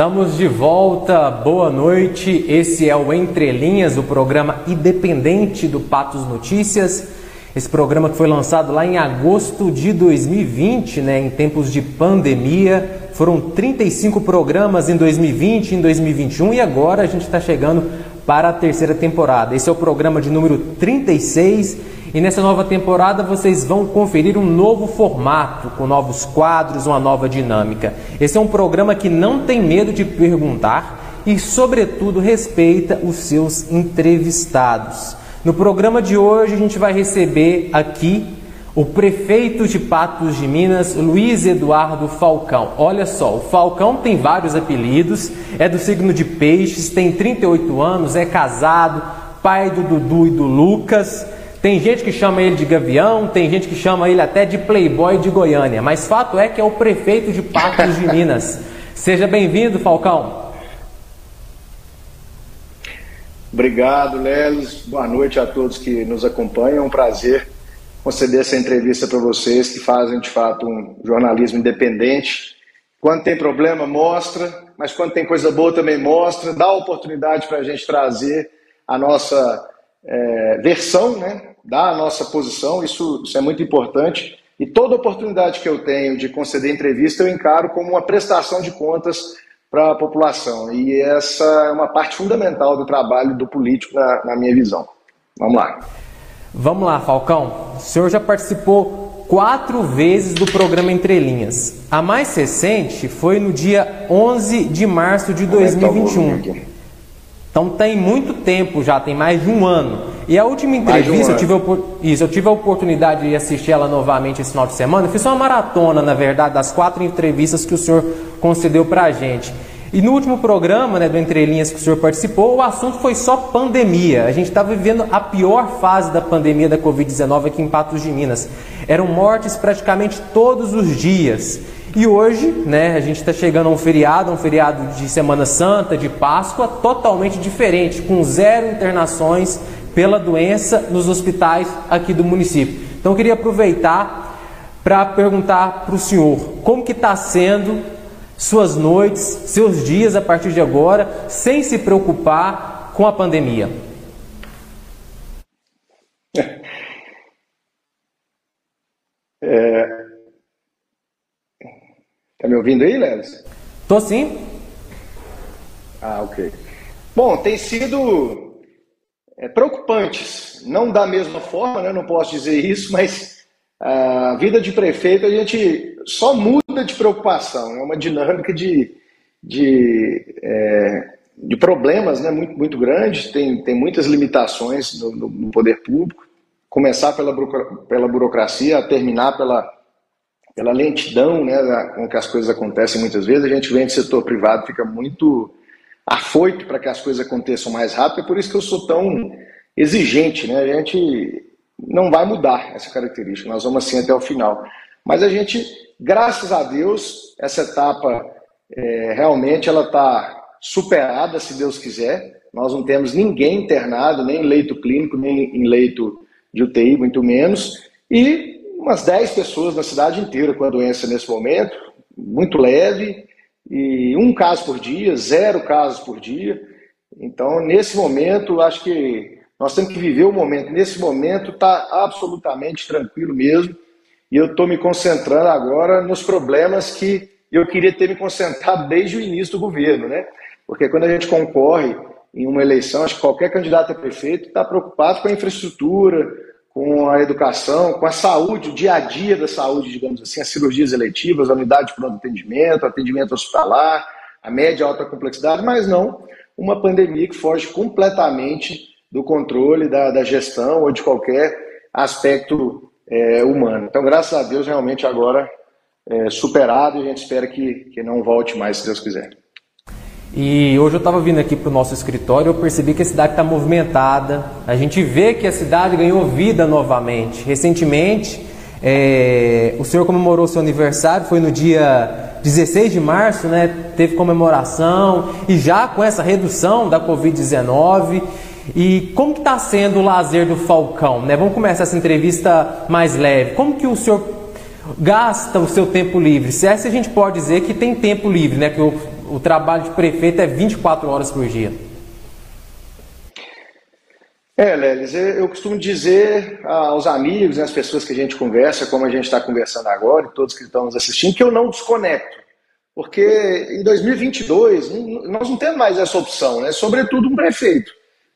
Estamos de volta, boa noite. Esse é o Entre Linhas, o programa independente do Patos Notícias. Esse programa que foi lançado lá em agosto de 2020, né, em tempos de pandemia. Foram 35 programas em 2020, em 2021 e agora a gente está chegando para a terceira temporada. Esse é o programa de número 36 e nessa nova temporada vocês vão conferir um novo formato, com novos quadros, uma nova dinâmica. Esse é um programa que não tem medo de perguntar e, sobretudo, respeita os seus entrevistados. No programa de hoje a gente vai receber aqui o prefeito de Patos de Minas, Luiz Eduardo Falcão. Olha só, o Falcão tem vários apelidos, é do signo de Peixes, tem 38 anos, é casado, pai do Dudu e do Lucas. Tem gente que chama ele de Gavião, tem gente que chama ele até de Playboy de Goiânia, mas fato é que é o prefeito de Patos de Minas. Seja bem-vindo, Falcão. Obrigado, Lelis. Boa noite a todos que nos acompanham. É um prazer conceder essa entrevista para vocês que fazem de fato um jornalismo independente. Quando tem problema, mostra, mas quando tem coisa boa também mostra, dá oportunidade para a gente trazer a nossa é, versão, né, dar a nossa posição, isso, isso é muito importante. E toda oportunidade que eu tenho de conceder entrevista, eu encaro como uma prestação de contas para a população. E essa é uma parte fundamental do trabalho do político, na, na minha visão. Vamos lá. Vamos lá, Falcão. O senhor já participou quatro vezes do programa Entre Linhas. A mais recente foi no dia 11 de março de 2021. Então tem muito tempo já, tem mais de um ano. E a última entrevista, um eu, tive a, isso, eu tive a oportunidade de assistir ela novamente esse final de semana. Eu fiz uma maratona, na verdade, das quatro entrevistas que o senhor concedeu para a gente. E no último programa, né, do Entre Linhas que o senhor participou, o assunto foi só pandemia. A gente estava vivendo a pior fase da pandemia da Covid-19 aqui em Patos de Minas. Eram mortes praticamente todos os dias. E hoje, né, a gente está chegando a um feriado, um feriado de Semana Santa, de Páscoa, totalmente diferente, com zero internações pela doença nos hospitais aqui do município. Então, eu queria aproveitar para perguntar para o senhor como que está sendo suas noites, seus dias a partir de agora, sem se preocupar com a pandemia. É, Tá me ouvindo aí, Lelis? Tô sim. Ah, ok. Bom, tem sido é, preocupantes. Não da mesma forma, né? não posso dizer isso, mas a vida de prefeito a gente só muda de preocupação. É uma dinâmica de, de, é, de problemas né? muito, muito grande, tem, tem muitas limitações no, no poder público. Começar pela, pela burocracia, terminar pela pela lentidão né, com que as coisas acontecem muitas vezes, a gente vem do setor privado, fica muito afoito para que as coisas aconteçam mais rápido, é por isso que eu sou tão exigente, né? A gente não vai mudar essa característica, nós vamos assim até o final. Mas a gente, graças a Deus, essa etapa é, realmente ela está superada, se Deus quiser. Nós não temos ninguém internado, nem em leito clínico, nem em leito de UTI, muito menos. E umas 10 pessoas na cidade inteira com a doença nesse momento, muito leve, e um caso por dia, zero casos por dia. Então, nesse momento, acho que nós temos que viver o momento. Nesse momento, está absolutamente tranquilo mesmo. E eu estou me concentrando agora nos problemas que eu queria ter me concentrado desde o início do governo, né? Porque quando a gente concorre em uma eleição, acho que qualquer candidato a prefeito está preocupado com a infraestrutura, com a educação, com a saúde, o dia a dia da saúde, digamos assim, as cirurgias eletivas, a unidade de pronto atendimento, atendimento hospitalar, a média e alta complexidade, mas não uma pandemia que foge completamente do controle, da, da gestão ou de qualquer aspecto é, humano. Então, graças a Deus, realmente agora é superado e a gente espera que, que não volte mais, se Deus quiser. E hoje eu estava vindo aqui para o nosso escritório eu percebi que a cidade está movimentada. A gente vê que a cidade ganhou vida novamente. Recentemente, é, o senhor comemorou seu aniversário, foi no dia 16 de março, né? Teve comemoração e já com essa redução da Covid-19. E como que está sendo o lazer do Falcão? Né? Vamos começar essa entrevista mais leve. Como que o senhor gasta o seu tempo livre? Se é se a gente pode dizer que tem tempo livre, né? Que o o trabalho de prefeito é 24 horas por dia. É, Lelis, eu costumo dizer aos amigos, às pessoas que a gente conversa, como a gente está conversando agora, e todos que estão nos assistindo, que eu não desconecto. Porque em 2022, nós não temos mais essa opção, né? sobretudo um prefeito.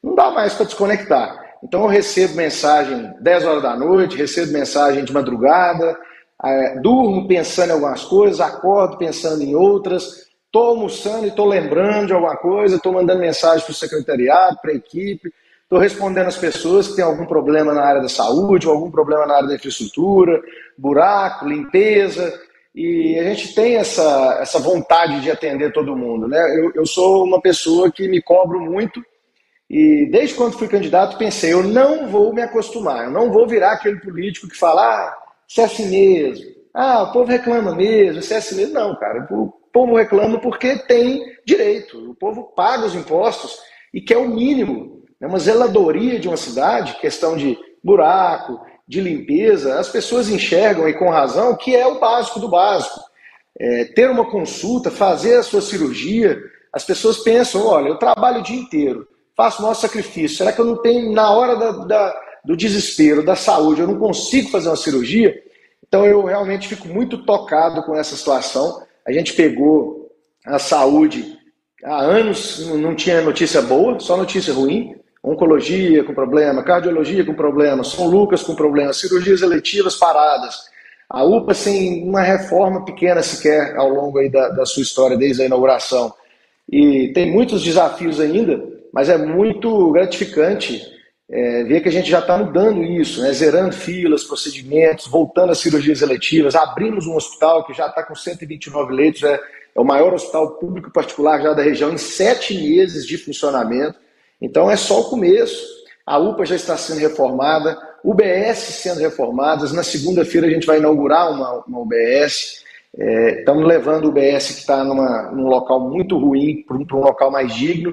Não dá mais para desconectar. Então eu recebo mensagem 10 horas da noite, recebo mensagem de madrugada, é, durmo pensando em algumas coisas, acordo pensando em outras, estou almoçando e estou lembrando de alguma coisa, estou mandando mensagem para o secretariado, para a equipe, estou respondendo às pessoas que têm algum problema na área da saúde, algum problema na área da infraestrutura, buraco, limpeza, e a gente tem essa, essa vontade de atender todo mundo. Né? Eu, eu sou uma pessoa que me cobro muito, e desde quando fui candidato pensei, eu não vou me acostumar, eu não vou virar aquele político que fala, ah, se é assim mesmo, ah, o povo reclama mesmo, se é assim mesmo. Não, cara, o povo reclama porque tem direito, o povo paga os impostos e quer o mínimo. É uma zeladoria de uma cidade, questão de buraco, de limpeza, as pessoas enxergam, e com razão, que é o básico do básico. É, ter uma consulta, fazer a sua cirurgia, as pessoas pensam, olha, eu trabalho o dia inteiro, faço o maior sacrifício, será que eu não tenho, na hora da, da, do desespero, da saúde, eu não consigo fazer uma cirurgia? Então eu realmente fico muito tocado com essa situação. A gente pegou a saúde há anos, não tinha notícia boa, só notícia ruim. Oncologia com problema, cardiologia com problema, São Lucas com problema, cirurgias eletivas paradas. A UPA sem uma reforma pequena sequer ao longo da, da sua história, desde a inauguração. E tem muitos desafios ainda, mas é muito gratificante é, ver que a gente já está mudando isso, né? zerando filas, procedimentos, voltando às cirurgias eletivas. Abrimos um hospital que já está com 129 leitos, é, é o maior hospital público particular já da região, em sete meses de funcionamento. Então é só o começo. A UPA já está sendo reformada, UBS sendo reformadas. Na segunda-feira a gente vai inaugurar uma, uma UBS. É, estamos levando o UBS que está num local muito ruim para um local mais digno.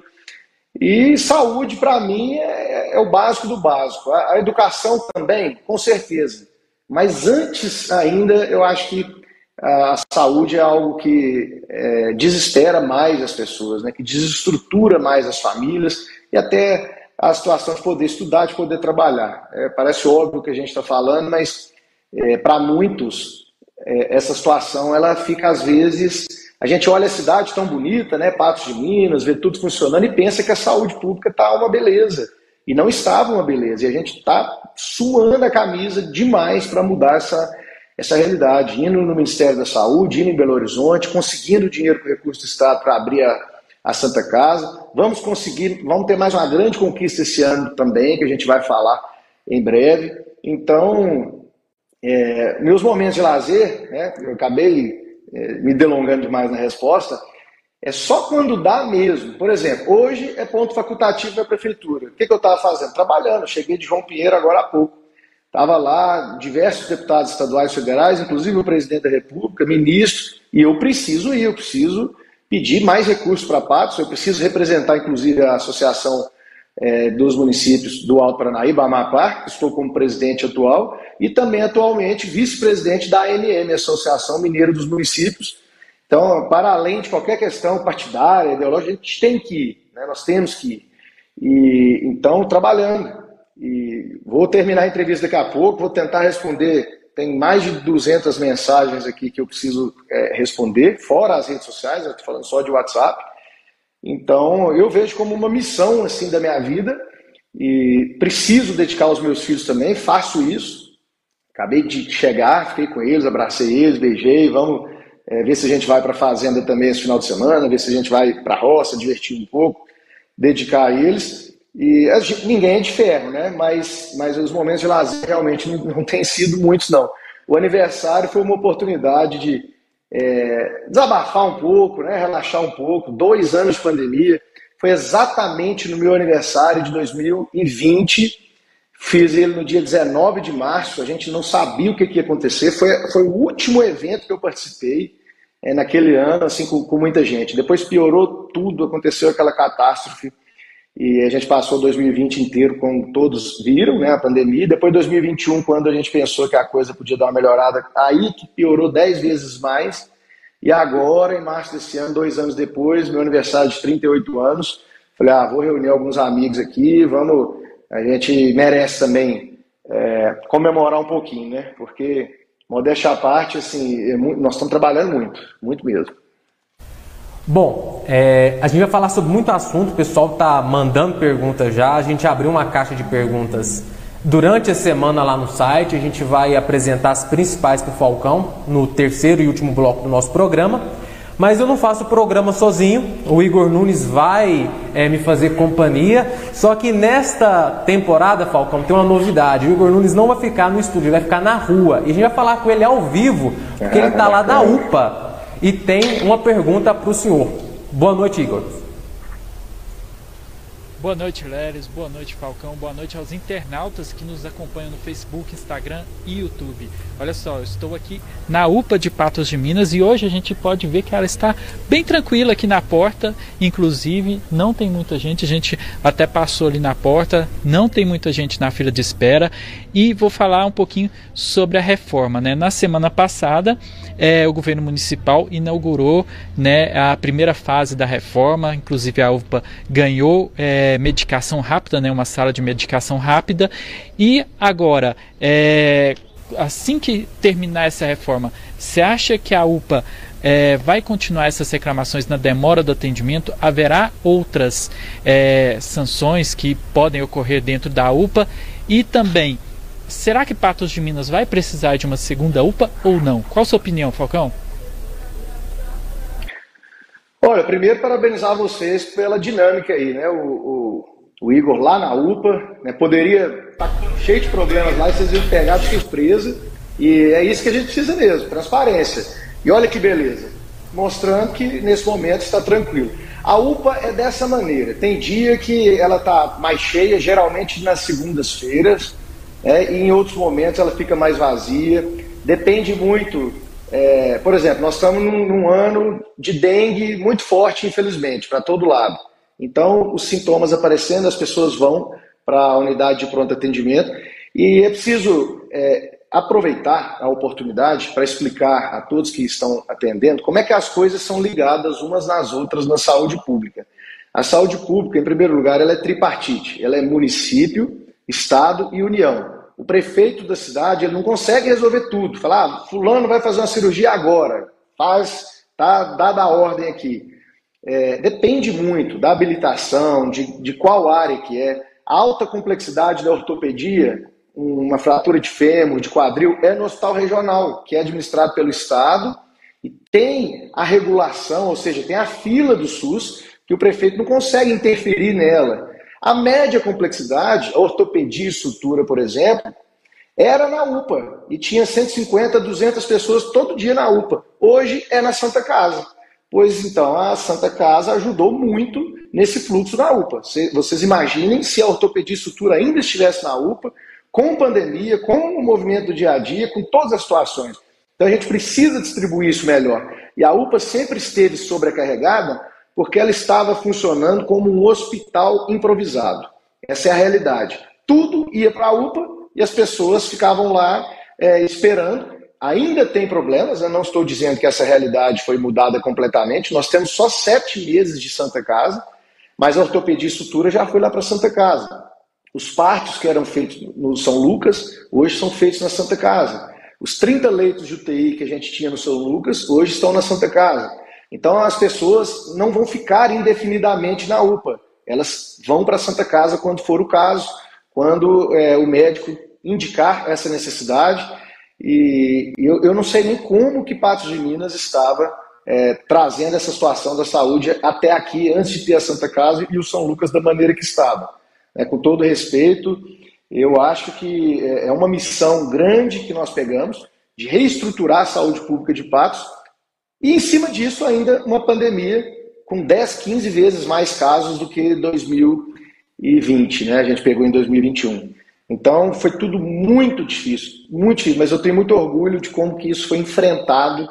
E saúde, para mim, é, é, o básico do básico. A, a, educação também, com certeza. Mas antes ainda, eu acho que a saúde é algo que é, desespera mais as pessoas, né? que desestrutura mais as famílias e até a situação de poder estudar, de poder trabalhar. É, parece óbvio o que a gente está falando, mas é, para muitos é, essa situação ela fica às vezes a gente olha a cidade tão bonita, né, Patos de Minas, vê tudo funcionando e pensa que a saúde pública está uma beleza. E não estava uma beleza. E a gente está suando a camisa demais para mudar essa, essa realidade. Indo no Ministério da Saúde, indo em Belo Horizonte, conseguindo dinheiro com recurso do Estado para abrir a, a Santa Casa. Vamos conseguir, vamos ter mais uma grande conquista esse ano também, que a gente vai falar em breve. Então, é, meus momentos de lazer, né, eu acabei é, me delongando demais na resposta, é só quando dá mesmo. Por exemplo, hoje é ponto facultativo da prefeitura. O que, que eu estava fazendo? Trabalhando. Cheguei de João Pinheiro agora há pouco. Estava lá diversos deputados estaduais e federais, inclusive o presidente da República, ministro, e eu preciso ir, eu preciso pedir mais recursos para a Patos, eu preciso representar, inclusive, a Associação é, dos Municípios do Alto Paranaíba, Amapá, estou como presidente atual, e também atualmente vice-presidente da ANM, Associação Mineira dos Municípios. Então, para além de qualquer questão partidária, ideológica, a gente tem que ir, né? nós temos que ir. E, então, trabalhando. E vou terminar a entrevista daqui a pouco, vou tentar responder. Tem mais de 200 mensagens aqui que eu preciso é, responder, fora as redes sociais, eu estou falando só de WhatsApp. Então, eu vejo como uma missão assim da minha vida e preciso dedicar aos meus filhos também, faço isso. Acabei de chegar, fiquei com eles, abracei eles, beijei. Vamos é, ver se a gente vai para a fazenda também esse final de semana, ver se a gente vai para a roça, divertir um pouco, dedicar a eles. E a gente, ninguém é de ferro, né? Mas, mas os momentos de lazer realmente não, não têm sido muitos, não. O aniversário foi uma oportunidade de é, desabafar um pouco, né? relaxar um pouco. Dois anos de pandemia. Foi exatamente no meu aniversário de 2020 Fiz ele no dia 19 de março, a gente não sabia o que, que ia acontecer. Foi, foi o último evento que eu participei é, naquele ano, assim, com, com, muita gente. Depois piorou tudo, aconteceu aquela catástrofe. E a gente passou 2020 inteiro, como todos viram, né, a pandemia. Depois 2021, quando a gente pensou que a coisa podia dar uma melhorada, aí que piorou dez vezes mais. E agora, em março desse ano, dois anos depois, meu aniversário de 38 anos, falei, ah, vou reunir alguns amigos aqui, vamos, a gente merece também é, comemorar um pouquinho, né? Porque, modéstia à parte, assim, é nós estamos trabalhando muito, muito mesmo. Bom, é, a gente vai falar sobre muito assunto, o pessoal está mandando perguntas já, a gente abriu uma caixa de perguntas durante a semana lá no site, a gente vai apresentar as principais para o Falcão no terceiro e último bloco do nosso programa. Mas eu não faço o programa sozinho, o Igor Nunes vai é, me fazer companhia. Só que nesta temporada, Falcão, tem uma novidade: o Igor Nunes não vai ficar no estúdio, ele vai ficar na rua. E a gente vai falar com ele ao vivo, porque ele está lá da UPA e tem uma pergunta para o senhor. Boa noite, Igor. Boa noite, Leres. Boa noite, Falcão. Boa noite aos internautas que nos acompanham no Facebook, Instagram e YouTube. Olha só, eu estou aqui na UPA de Patos de Minas e hoje a gente pode ver que ela está bem tranquila aqui na porta. Inclusive, não tem muita gente. A gente até passou ali na porta, não tem muita gente na fila de espera. E vou falar um pouquinho sobre a reforma. Né? Na semana passada, é, o governo municipal inaugurou né, a primeira fase da reforma. Inclusive, a UPA ganhou. É, medicação rápida, né, uma sala de medicação rápida. E agora, é, assim que terminar essa reforma, você acha que a UPA é, vai continuar essas reclamações na demora do atendimento? Haverá outras é, sanções que podem ocorrer dentro da UPA? E também, será que Patos de Minas vai precisar de uma segunda UPA ou não? Qual a sua opinião, Falcão? Olha, primeiro parabenizar vocês pela dinâmica aí, né? O, o, o Igor lá na UPA, né? poderia estar tá cheio de problemas lá e vocês iam pegar de surpresa. E é isso que a gente precisa mesmo, transparência. E olha que beleza, mostrando que nesse momento está tranquilo. A UPA é dessa maneira. Tem dia que ela está mais cheia, geralmente nas segundas-feiras, né? e em outros momentos ela fica mais vazia. Depende muito é, por exemplo, nós estamos num, num, ano de dengue muito forte, infelizmente, para todo lado. Então, os sintomas aparecendo, as pessoas vão para a unidade de pronto atendimento e é preciso é, aproveitar a oportunidade para explicar a todos que estão atendendo como é que as coisas são ligadas umas nas outras na saúde pública. A saúde pública, em primeiro lugar, ela é tripartite. Ela é município, estado e união o prefeito da cidade ele não consegue resolver tudo. Falar, ah, fulano vai fazer uma cirurgia agora, faz, tá dada a ordem aqui. É, depende muito da habilitação, de, de qual área que é. Alta complexidade da ortopedia, uma fratura de fêmur, de quadril, é no hospital regional, que é administrado pelo Estado, e tem a regulação, ou seja, tem a fila do SUS, que o prefeito não consegue interferir nela. A média complexidade, a ortopedia e sutura, por exemplo, era na UPA e tinha 150, 200 pessoas todo dia na UPA. Hoje é na Santa Casa. Pois então, a Santa Casa ajudou muito nesse fluxo na UPA. Vocês imaginem se a ortopedia e sutura ainda estivesse na UPA, com pandemia, com o movimento do dia a dia, com todas as situações. Então a gente precisa distribuir isso melhor. E a UPA sempre esteve sobrecarregada porque ela estava funcionando como um hospital improvisado. Essa é a realidade. Tudo ia para a UPA e as pessoas ficavam lá é, esperando. Ainda tem problemas, eu não estou dizendo que essa realidade foi mudada completamente. Nós temos só sete meses de Santa Casa, mas a ortopedia e sutura já foi lá para Santa Casa. Os partos que eram feitos no São Lucas, hoje são feitos na Santa Casa. Os 30 leitos de UTI que a gente tinha no São Lucas, hoje estão na Santa Casa. Então as pessoas não vão ficar indefinidamente na UPA, elas vão para a Santa Casa quando for o caso, quando é, o médico indicar essa necessidade. E eu, eu, não sei nem como que Patos de Minas estava é, trazendo essa situação da saúde até aqui, antes de ter a Santa Casa e o São Lucas da maneira que estava. É, com todo respeito, eu acho que é, é uma missão grande que nós pegamos de reestruturar a saúde pública de Patos e em cima disso, ainda uma pandemia com 10, 15 vezes mais casos do que 2020, né? A gente pegou em 2021. Então foi tudo muito difícil, muito difícil, mas eu tenho muito orgulho de como que isso foi enfrentado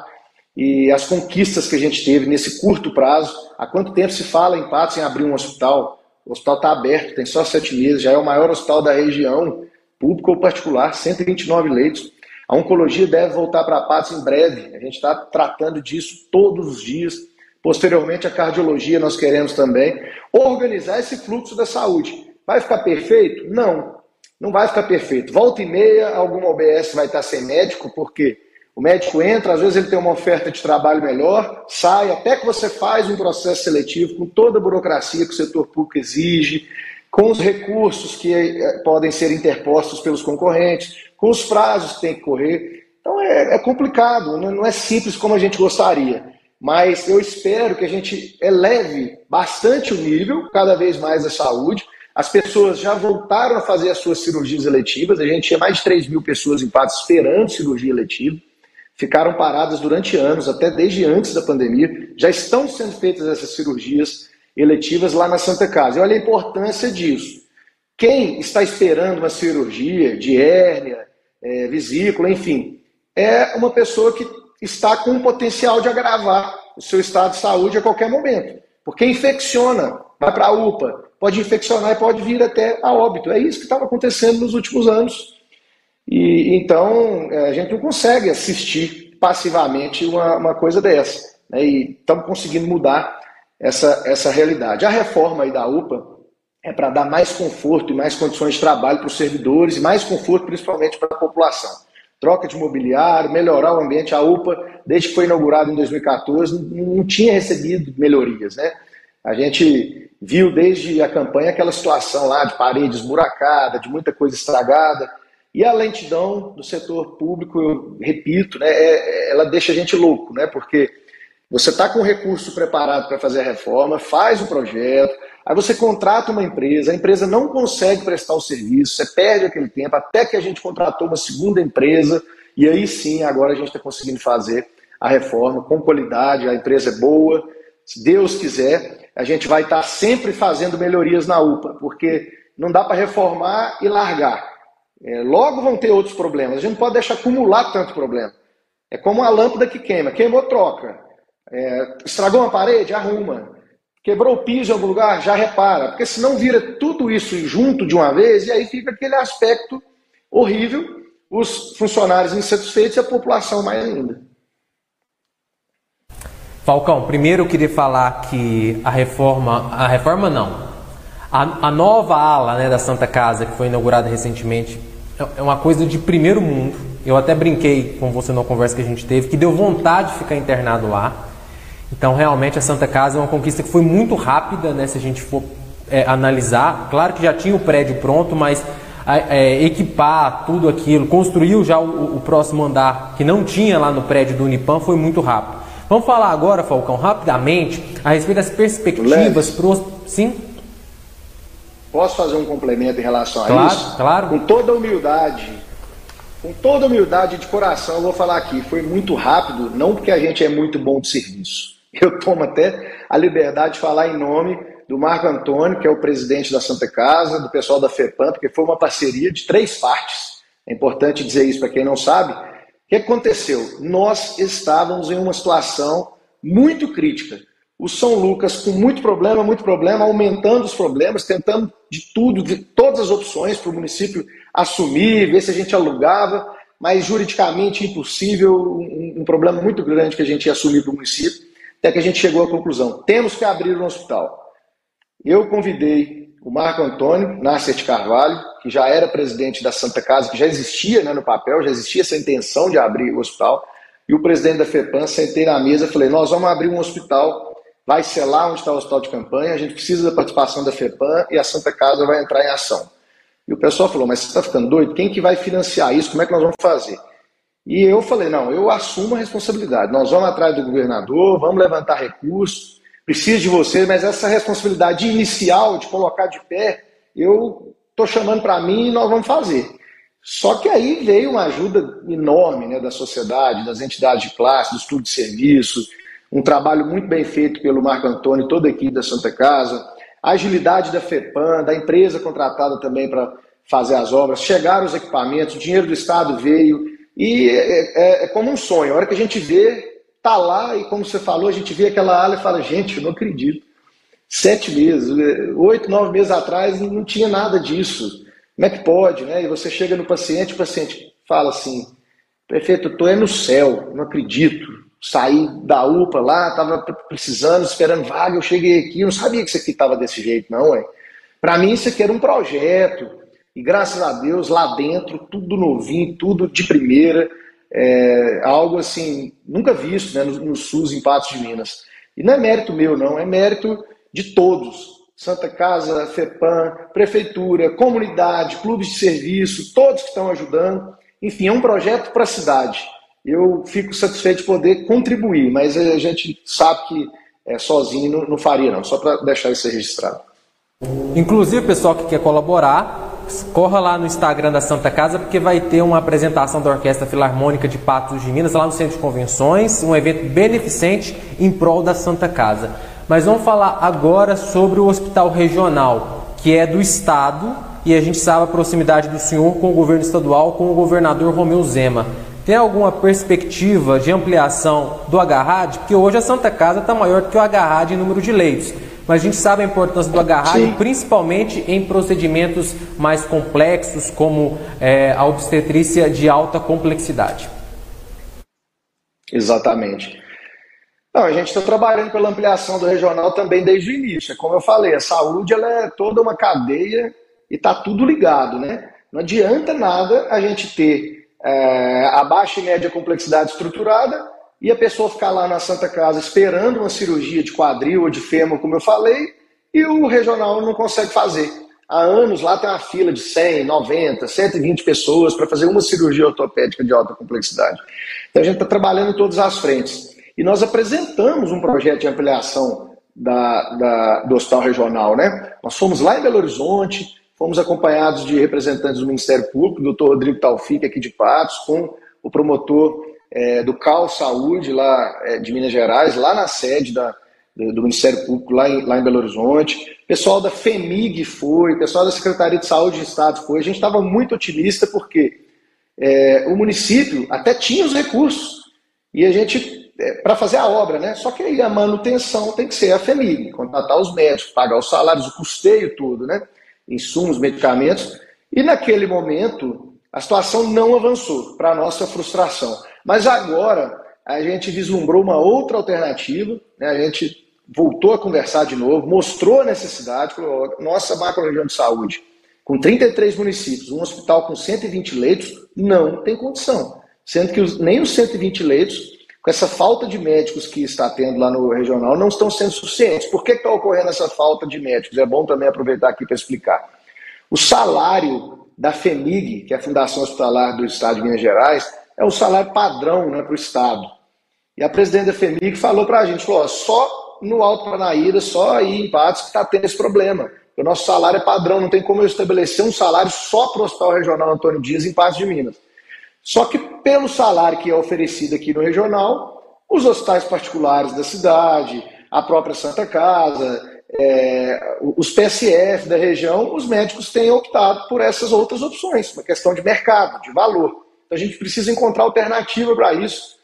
e as conquistas que a gente teve nesse curto prazo. Há quanto tempo se fala em Patos em abrir um hospital? O hospital está aberto, tem só sete meses, já é o maior hospital da região, público ou particular, 129 leitos. A oncologia deve voltar para a paz em breve. A gente está tratando disso todos os dias. Posteriormente, a cardiologia nós queremos também organizar esse fluxo da saúde. Vai ficar perfeito? Não, não vai ficar perfeito. Volta e meia, alguma OBS vai estar sem médico, porque o médico entra, às vezes ele tem uma oferta de trabalho melhor, sai, até que você faz um processo seletivo com toda a burocracia que o setor público exige, com os recursos que eh, podem ser interpostos pelos concorrentes, com os prazos que tem que correr. Então é, é complicado, não é simples como a gente gostaria. Mas eu espero que a gente eleve bastante o nível, cada vez mais, da saúde. As pessoas já voltaram a fazer as suas cirurgias eletivas. A gente tinha mais de 3 mil pessoas em Patos esperando cirurgia eletiva. Ficaram paradas durante anos, até desde antes da pandemia. Já estão sendo feitas essas cirurgias eletivas lá na Santa Casa. E olha a importância disso. Quem está esperando uma cirurgia de hérnia, é, vesícula, enfim, é uma pessoa que está com o potencial de agravar o seu estado de saúde a qualquer momento. Porque infecciona, vai para a UPA, pode infeccionar e pode vir até a óbito. É isso que estava acontecendo nos últimos anos. E então é, a gente não consegue assistir passivamente uma, uma coisa dessa. Né? E estamos conseguindo mudar essa, essa realidade. A reforma aí da UPA é para dar mais conforto e mais condições de trabalho para os servidores e mais conforto principalmente para a população troca de mobiliário, melhorar o ambiente. A UPA, desde que foi inaugurada em 2014, não tinha recebido melhorias. Né? A gente viu desde a campanha aquela situação lá de parede esburacada, de muita coisa estragada. E a lentidão do setor público, eu repito, né, é, ela deixa a gente louco, né? porque você está com o recurso preparado para fazer a reforma, faz o projeto, Aí você contrata uma empresa, a empresa não consegue prestar o serviço, você perde aquele tempo, até que a gente contratou uma segunda empresa, e aí sim, agora a gente está conseguindo fazer a reforma com qualidade, a empresa é boa. Se Deus quiser, a gente vai estar tá sempre fazendo melhorias na UPA, porque não dá para reformar e largar. É, logo vão ter outros problemas. A gente não pode deixar acumular tanto problema. É como a lâmpada que queima. Queimou, troca. É, estragou uma parede, arruma. Quebrou o piso em algum lugar, já repara, porque senão vira tudo isso junto de uma vez e aí fica aquele aspecto horrível, os funcionários insatisfeitos e a população mais ainda. Falcão, primeiro eu queria falar que a reforma, a reforma não, a, a nova ala né, da Santa Casa que foi inaugurada recentemente é, é uma coisa de primeiro mundo. Eu até brinquei com você na conversa que a gente teve, que deu vontade de ficar internado lá. Então, realmente, a Santa Casa é uma conquista que foi muito rápida, né, se a gente for é, analisar. Claro que já tinha o prédio pronto, mas é, equipar tudo aquilo, construiu já o, o, próximo andar que não tinha lá no prédio do Unipam, foi muito rápido. Vamos falar agora, Falcão, rapidamente, a respeito das perspectivas para os. Sim? Posso fazer um complemento em relação a claro, isso? Claro. Com toda humildade, com toda humildade de coração, eu vou falar aqui, foi muito rápido, não porque a gente é muito bom de serviço. Eu tomo até a liberdade de falar em nome do Marco Antônio, que é o presidente da Santa Casa, do pessoal da FEPAM, porque foi uma parceria de três partes. É importante dizer isso para quem não sabe. O que aconteceu? Nós estávamos em uma situação muito crítica. O São Lucas com muito problema, muito problema, aumentando os problemas, tentando de tudo, de todas as opções para o município assumir, ver se a gente alugava, mas juridicamente impossível, um, um problema muito grande que a gente ia assumir para o município. Até que a gente chegou à conclusão: temos que abrir um hospital. Eu convidei o Marco Antônio Nasser de Carvalho, que já era presidente da Santa Casa, que já existia né, no papel, já existia essa intenção de abrir o hospital, e o presidente da FEPAM, sentei na mesa e falei: nós vamos abrir um hospital, vai ser lá onde está o hospital de campanha, a gente precisa da participação da FEPAM e a Santa Casa vai entrar em ação. E o pessoal falou: mas você está ficando doido? Quem que vai financiar isso? Como é que nós vamos fazer? E eu falei, não, eu assumo a responsabilidade. Nós vamos atrás do governador, vamos levantar recursos, preciso de você, mas essa responsabilidade inicial de colocar de pé, eu estou chamando para mim e nós vamos fazer. Só que aí veio uma ajuda enorme né, da sociedade, das entidades de classe, do estudo de serviço, um trabalho muito bem feito pelo Marco Antônio e toda a equipe da Santa Casa, a agilidade da FEPAM, da empresa contratada também para fazer as obras, chegaram os equipamentos, o dinheiro do Estado veio, e é, é, é, como um sonho. A hora que a gente vê, tá lá, e como você falou, a gente vê aquela ala e fala, gente, eu não acredito. Sete meses, oito, nove meses atrás não tinha nada disso. Como é que pode, né? E você chega no paciente, o paciente fala assim, Prefeito, eu tô é no céu, não acredito. Saí da UPA lá, tava precisando, esperando vaga, eu cheguei aqui, eu não sabia que isso aqui tava desse jeito, não, ué. Para mim, isso aqui era um projeto. E graças a Deus, lá dentro, tudo novinho, tudo de primeira. É, algo assim, nunca visto né, no, no SUS em Patos de Minas. E não é mérito meu, não, é mérito de todos. Santa Casa, FEPAM, Prefeitura, comunidade, clubes de serviço, todos que estão ajudando. Enfim, é um projeto para a cidade. Eu fico satisfeito de poder contribuir, mas a gente sabe que é, sozinho não, não faria, não, só para deixar isso registrado. Inclusive, pessoal que quer colaborar, corra lá no Instagram da Santa Casa, porque vai ter uma apresentação da Orquestra Filarmônica de Patos de Minas, lá no Centro de Convenções, um evento beneficente em prol da Santa Casa. Mas vamos falar agora sobre o Hospital Regional, que é do Estado, e a gente sabe a proximidade do senhor com o governo estadual, com o governador Romeu Zema. Tem alguma perspectiva de ampliação do agarrade? Porque hoje a Santa Casa está maior do que o agarrade em número de leitos mas a gente sabe a importância do agarrado, principalmente em procedimentos mais complexos, como é, a obstetrícia de alta complexidade. Exatamente. Não, a gente está trabalhando pela ampliação do regional também desde o início. Como eu falei, a saúde ela é toda uma cadeia e está tudo ligado, né? Não adianta nada a gente ter é, a baixa e média complexidade estruturada e a pessoa ficar lá na Santa Casa esperando uma cirurgia de quadril ou de fêmur, como eu falei, e o regional não consegue fazer. Há anos lá tem uma fila de 100, 90, 120 pessoas para fazer uma cirurgia ortopédica de alta complexidade. Então a gente está trabalhando em todas as frentes. E nós apresentamos um projeto de ampliação da, da, do hospital regional. Né? Nós fomos lá em Belo Horizonte, fomos acompanhados de representantes do Ministério Público, doutor Rodrigo Talfic, aqui de Patos, com o promotor é, do CAL Saúde, lá é, de Minas Gerais, lá na sede da, do Ministério Público, lá em, lá em Belo Horizonte. Pessoal da FEMIG foi, pessoal da Secretaria de Saúde do Estado foi. A gente estava muito otimista porque é, o município até tinha os recursos e a gente, é, para fazer a obra, né? Só que aí a manutenção tem que ser a FEMIG, contratar os médicos, pagar os salários, o custeio, tudo, né? Insumos, medicamentos. E naquele momento, a situação não avançou, para nossa frustração. Mas agora a gente vislumbrou uma outra alternativa, né? a gente voltou a conversar de novo, mostrou a necessidade, falou, nossa macro-região de saúde, com 33 municípios, um hospital com 120 leitos, não tem condição. Sendo que os, nem os 120 leitos, com essa falta de médicos que está tendo lá no regional, não estão sendo suficientes. Por que está ocorrendo essa falta de médicos? É bom também aproveitar aqui para explicar. O salário da FEMIG, que é a Fundação Hospitalar do Estado de Minas Gerais, é o salário padrão né, para o Estado. E a presidente da FEMIG falou para a gente, falou, ó, só no Alto Paranaíra, só aí em Patos que está tendo esse problema. O nosso salário é padrão, não tem como eu estabelecer um salário só para o Hospital Regional Antônio Dias em Patos de Minas. Só que pelo salário que é oferecido aqui no regional, os hospitais particulares da cidade, a própria Santa Casa, é, os PSF da região, os médicos têm optado por essas outras opções, uma questão de mercado, de valor. Então a gente precisa encontrar alternativa para isso.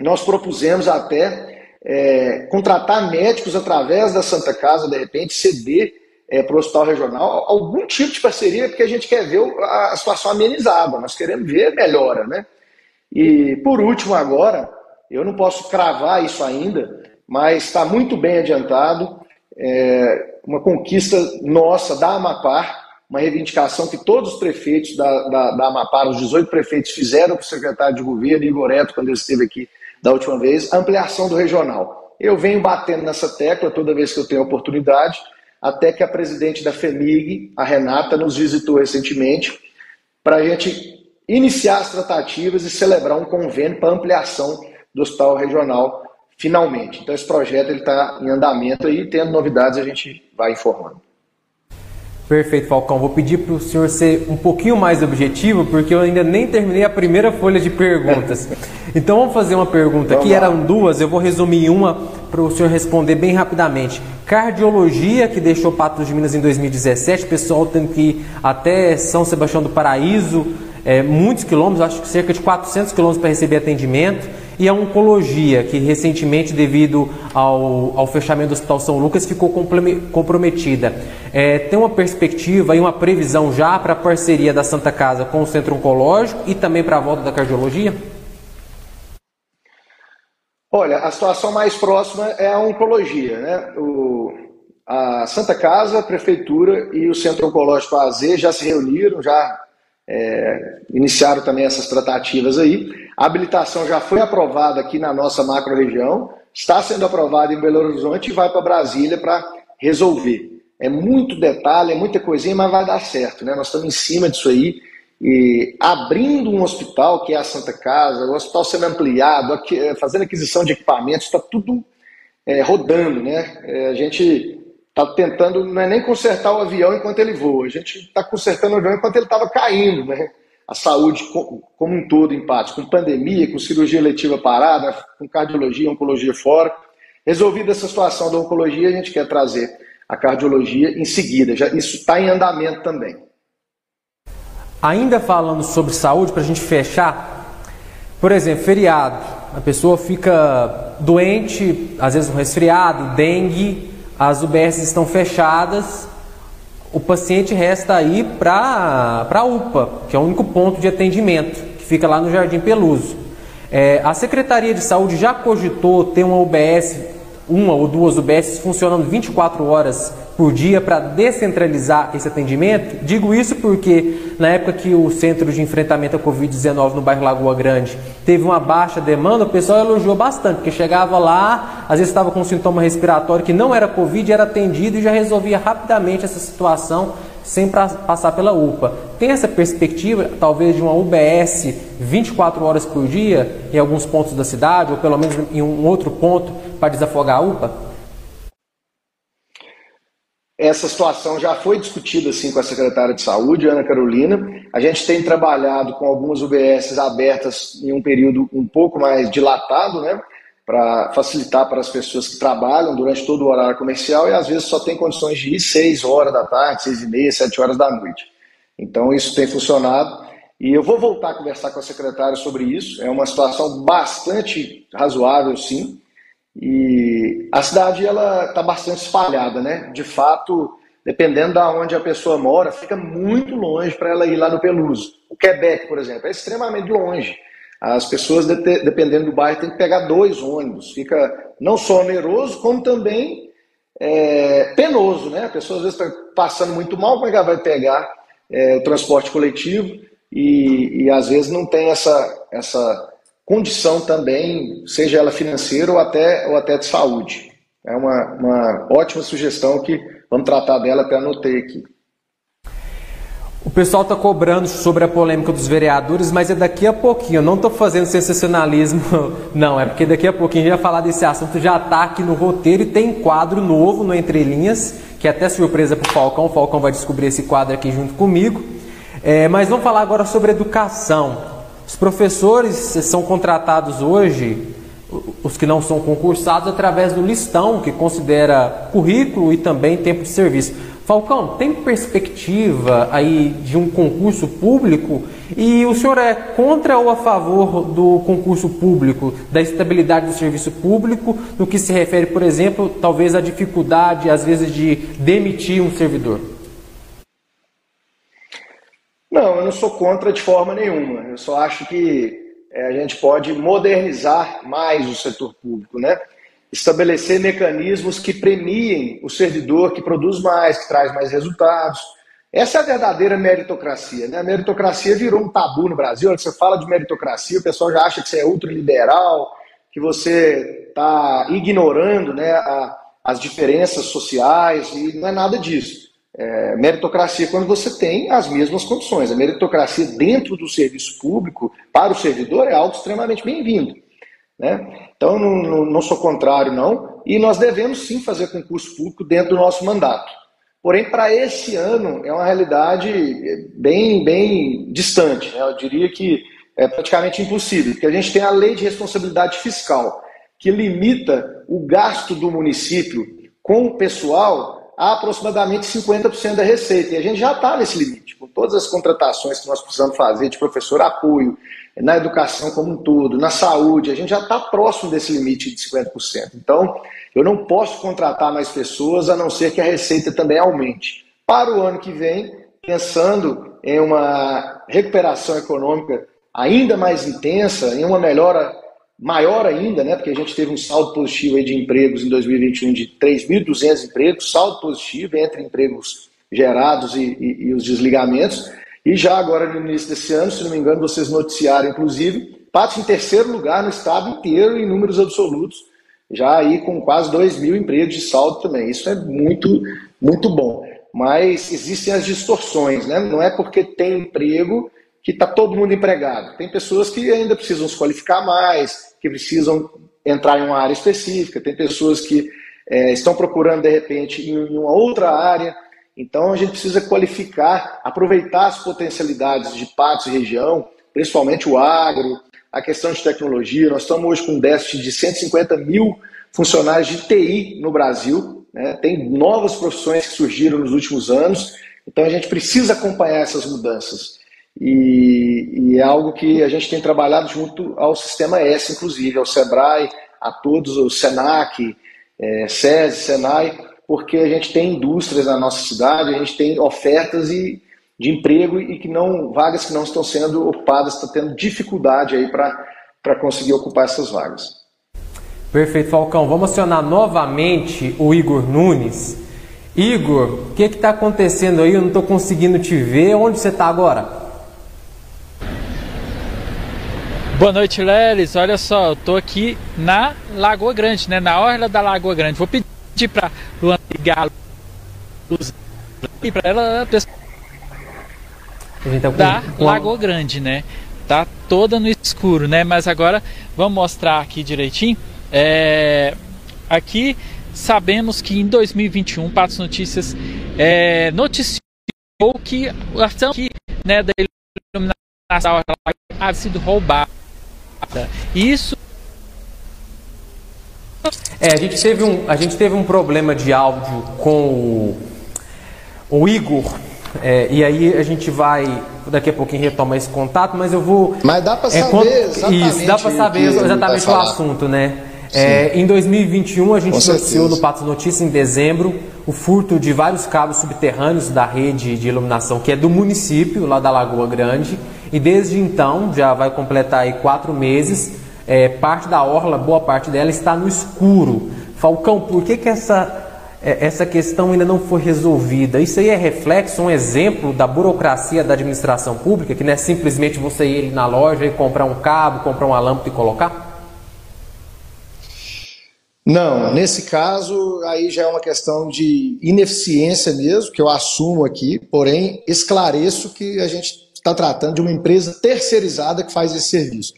Nós propusemos até é, contratar médicos através da Santa Casa, de repente, ceder é, para o hospital regional algum tipo de parceria, porque a gente quer ver a situação amenizada, nós queremos ver melhora. Né? E por último, agora, eu não posso cravar isso ainda, mas está muito bem adiantado. É, uma conquista nossa da Amapar, uma reivindicação que todos os prefeitos da, da, da Amapá, os 18 prefeitos, fizeram para o secretário de governo, Igor Eto, quando ele esteve aqui da última vez, ampliação do regional. Eu venho batendo nessa tecla toda vez que eu tenho oportunidade, até que a presidente da FEMIG, a Renata, nos visitou recentemente, para a gente iniciar as tratativas e celebrar um convênio para ampliação do hospital regional, finalmente. Então, esse projeto está em andamento e, tendo novidades, a gente vai informando. Perfeito, Falcão. Vou pedir para o senhor ser um pouquinho mais objetivo, porque eu ainda nem terminei a primeira folha de perguntas. Então vamos fazer uma pergunta aqui. Eram duas, eu vou resumir uma para o senhor responder bem rapidamente. Cardiologia, que deixou Patos de Minas em 2017, o pessoal tem que ir até São Sebastião do Paraíso, é, muitos quilômetros, acho que cerca de 400 quilômetros para receber atendimento e a oncologia, que recentemente, devido ao, ao fechamento do Hospital São Lucas, ficou comprometida. É, tem uma perspectiva e uma previsão já para a parceria da Santa Casa com o Centro Oncológico e também para a volta da cardiologia? Olha, a situação mais próxima é a oncologia, né? O, a Santa Casa, a Prefeitura e o Centro Oncológico AZ já se reuniram, já é, iniciaram também essas tratativas aí. A habilitação já foi aprovada aqui na nossa macro-região, está sendo aprovada em Belo Horizonte e vai para Brasília para resolver. É muito detalhe, é muita coisinha, mas vai dar certo. Né? Nós estamos em cima disso aí. E abrindo um hospital, que é a Santa Casa, o hospital sendo ampliado, aqui, fazendo aquisição de equipamentos, está tudo é, rodando. Né? É, a gente está tentando, não é nem consertar o avião enquanto ele voa, a gente está consertando o avião enquanto ele estava caindo, né? A saúde como um todo em parte, com pandemia, com cirurgia letiva parada, com cardiologia, oncologia fora. Resolvida essa situação da oncologia, a gente quer trazer a cardiologia em seguida. Já, isso está em andamento também. Ainda falando sobre saúde, para a gente fechar, por exemplo, feriado, a pessoa fica doente, às vezes um resfriado, dengue, as UBS estão fechadas, o paciente resta aí para a UPA, que é o único ponto de atendimento, que fica lá no Jardim Peluso. É, a Secretaria de Saúde já cogitou ter uma UBS, uma ou duas UBS funcionando 24 horas por dia para descentralizar esse atendimento? Digo isso porque na época que o Centro de Enfrentamento à Covid-19 no bairro Lagoa Grande teve uma baixa demanda, o pessoal elogiou bastante, porque chegava lá, às vezes estava com um sintoma respiratório que não era Covid, era atendido e já resolvia rapidamente essa situação sem passar pela UPA. Tem essa perspectiva, talvez, de uma UBS 24 horas por dia em alguns pontos da cidade, ou pelo menos em um outro ponto, para desafogar a UPA? Essa situação já foi discutida assim com a secretária de Saúde, Ana Carolina. A gente tem trabalhado com algumas UBSs abertas em um período um pouco mais dilatado, né, para facilitar para as pessoas que trabalham durante todo o horário comercial e às vezes só tem condições de ir 6 horas da tarde, 6 e meia, 7 horas da noite. Então isso tem funcionado e eu vou voltar a conversar com a secretária sobre isso. É uma situação bastante razoável, sim. E a cidade ela está bastante espalhada, né? De fato, dependendo da onde a pessoa mora, fica muito longe para ela ir lá no Peluso. O Quebec, por exemplo, é extremamente longe. As pessoas, dependendo do bairro, tem que pegar dois ônibus. Fica não só oneroso, como também é, penoso, né? A pessoa às vezes está passando muito mal, como é que ela vai pegar é, o transporte coletivo? E, e às vezes não tem essa, essa condição também, seja ela financeira ou até, ou até de saúde. É uma, uma ótima sugestão que vamos tratar dela, até anotei aqui. O pessoal está cobrando sobre a polêmica dos vereadores, mas é daqui a pouquinho. Eu não estou fazendo sensacionalismo, não. É porque daqui a pouquinho a gente vai falar desse assunto. Já está aqui no roteiro e tem quadro novo no Entre Linhas, que é até surpresa para o Falcão. O Falcão vai descobrir esse quadro aqui junto comigo. É, mas vamos falar agora sobre educação. Os professores são contratados hoje, os que não são concursados, através do listão, que considera currículo e também tempo de serviço. Falcão, tem perspectiva aí de um concurso público? E o senhor é contra ou a favor do concurso público, da estabilidade do serviço público, no que se refere, por exemplo, talvez à dificuldade, às vezes, de demitir um servidor? Não, eu não sou contra de forma nenhuma. Eu só acho que é, a gente pode modernizar mais o setor público, né? Estabelecer mecanismos que premiem o servidor que produz mais, que traz mais resultados. Essa é a verdadeira meritocracia, né? A meritocracia virou um tabu no Brasil. Quando você fala de meritocracia, o pessoal já acha que você é ultraliberal, que você está ignorando né, a, as diferenças sociais, e não é nada disso. É, meritocracia quando você tem as mesmas condições. A meritocracia dentro do serviço público para o servidor é algo extremamente bem-vindo. Né? Então, não, não, sou contrário, não. E nós devemos sim fazer concurso público dentro do nosso mandato. Porém, para esse ano, é uma realidade bem, bem distante. Né? Eu diria que é praticamente impossível, porque a gente tem a lei de responsabilidade fiscal, que limita o gasto do município com o pessoal a aproximadamente 50% da receita. E a gente já está nesse limite, com todas as contratações que nós precisamos fazer de professor apoio, na educação como um todo, na saúde, a gente já está próximo desse limite de 50%. Então, eu não posso contratar mais pessoas a não ser que a receita também aumente. Para o ano que vem, pensando em uma recuperação econômica ainda mais intensa, em uma melhora maior ainda, né, porque a gente teve um saldo positivo aí de empregos em 2021 de 3.200 empregos, saldo positivo entre empregos gerados e, e, e, os desligamentos. E já agora no início desse ano, se não me engano, vocês noticiaram, inclusive, Patos em terceiro lugar no estado inteiro em números absolutos, já aí com quase 2 mil empregos de saldo também. Isso é muito, muito bom. Mas existem as distorções, né? Não é porque tem emprego que está todo mundo empregado. Tem pessoas que ainda precisam se qualificar mais, que precisam entrar em uma área específica, tem pessoas que é, estão procurando, de repente, em uma outra área. Então, a gente precisa qualificar, aproveitar as potencialidades de Patos e região, principalmente o agro, a questão de tecnologia. Nós estamos hoje com um déficit de 150 mil funcionários de TI no Brasil. Né? Tem novas profissões que surgiram nos últimos anos. Então, a gente precisa acompanhar essas mudanças. E, e, é algo que a gente tem trabalhado junto ao Sistema S, inclusive, ao SEBRAE, a todos, o SENAC, é, SESI, SENAI, porque a gente tem indústrias na nossa cidade, a gente tem ofertas e, de emprego e que não vagas que não estão sendo ocupadas, está tendo dificuldade aí para conseguir ocupar essas vagas. Perfeito, Falcão. Vamos acionar novamente o Igor Nunes. Igor, o que está acontecendo aí? Eu não estou conseguindo te ver. Onde você está agora? Boa noite, Lelis. Olha só, eu tô aqui na Lagoa Grande, né? Na orla da Lagoa Grande. Vou pedir para Luana ligar e para ela tá da Lagoa Grande, né? Tá toda no escuro, né? Mas agora vamos mostrar aqui direitinho. É... Aqui sabemos que em 2021 Patos Notícias é, noticiou que a ação que, né, da iluminação havia sido roubada isso. É, a gente teve um, a gente teve um problema de áudio com o, o Igor. É, e aí a gente vai daqui a pouquinho retomar esse contato, mas eu vou. Mas dá para é, saber exatamente isso, dá para saber exatamente o assunto, né? É, em 2021 a gente noticiou no Pato Notícias em dezembro o furto de vários cabos subterrâneos da rede de iluminação que é do município lá da Lagoa Grande e desde então, já vai completar aí quatro meses, é, parte da orla, boa parte dela está no escuro. Falcão, por que, que essa, é, essa questão ainda não foi resolvida? Isso aí é reflexo, um exemplo da burocracia da administração pública, que não é simplesmente você ir na loja e comprar um cabo, comprar uma lâmpada e colocar? Não, nesse caso aí já é uma questão de ineficiência mesmo, que eu assumo aqui, porém esclareço que a gente está tratando de uma empresa terceirizada que faz esse serviço.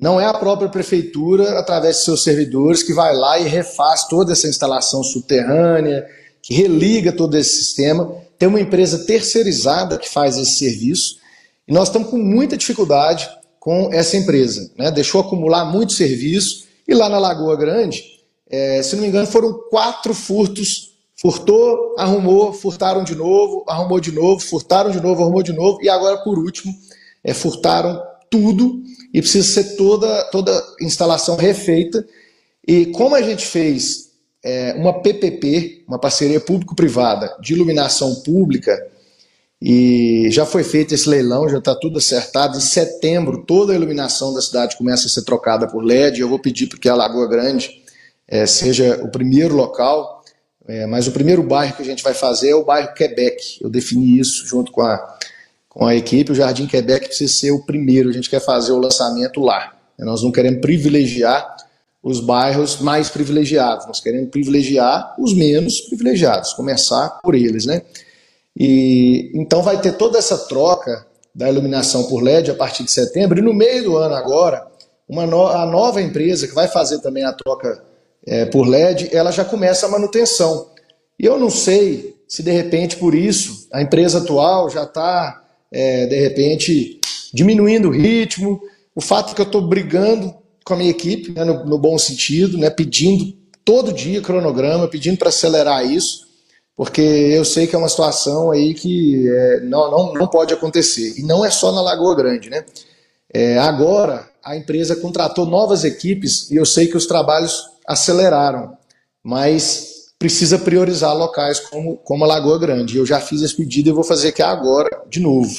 Não é a própria prefeitura, através de seus servidores, que vai lá e refaz toda essa instalação subterrânea, que religa todo esse sistema. Tem uma empresa terceirizada que faz esse serviço e nós estamos com muita dificuldade com essa empresa. Né? Deixou acumular muito serviço e lá na Lagoa Grande, é, se não me engano, foram quatro furtos Furtou, arrumou, furtaram de novo, arrumou de novo, furtaram de novo, arrumou de novo, e agora, por último, é, furtaram tudo e precisa ser toda, toda instalação refeita. E como a gente fez é, uma PPP, uma parceria público-privada de iluminação pública, e já foi feito esse leilão, já está tudo acertado. Em setembro, toda a iluminação da cidade começa a ser trocada por LED. Eu vou pedir para que a Lagoa Grande é, seja o primeiro local é, mas o primeiro bairro que a gente vai fazer é o bairro Quebec. Eu defini isso junto com a, com a equipe. O Jardim Quebec precisa ser o primeiro. A gente quer fazer o lançamento lá. Nós não queremos privilegiar os bairros mais privilegiados. Nós queremos privilegiar os menos privilegiados. Começar por eles, né? E então vai ter toda essa troca da iluminação por LED a partir de setembro. E no meio do ano agora, uma no, a nova empresa que vai fazer também a troca é, por LED, ela já começa a manutenção. E eu não sei se de repente por isso a empresa atual já está, é, de repente, diminuindo o ritmo. O fato que eu estou brigando com a minha equipe, né, no, no, bom sentido, né, pedindo todo dia cronograma, pedindo para acelerar isso, porque eu sei que é uma situação aí que é, não, não, não pode acontecer. E não é só na Lagoa Grande, né? É, agora a empresa contratou novas equipes e eu sei que os trabalhos aceleraram, mas precisa priorizar locais como, como a Lagoa Grande. Eu já fiz esse pedido e vou fazer aqui agora de novo.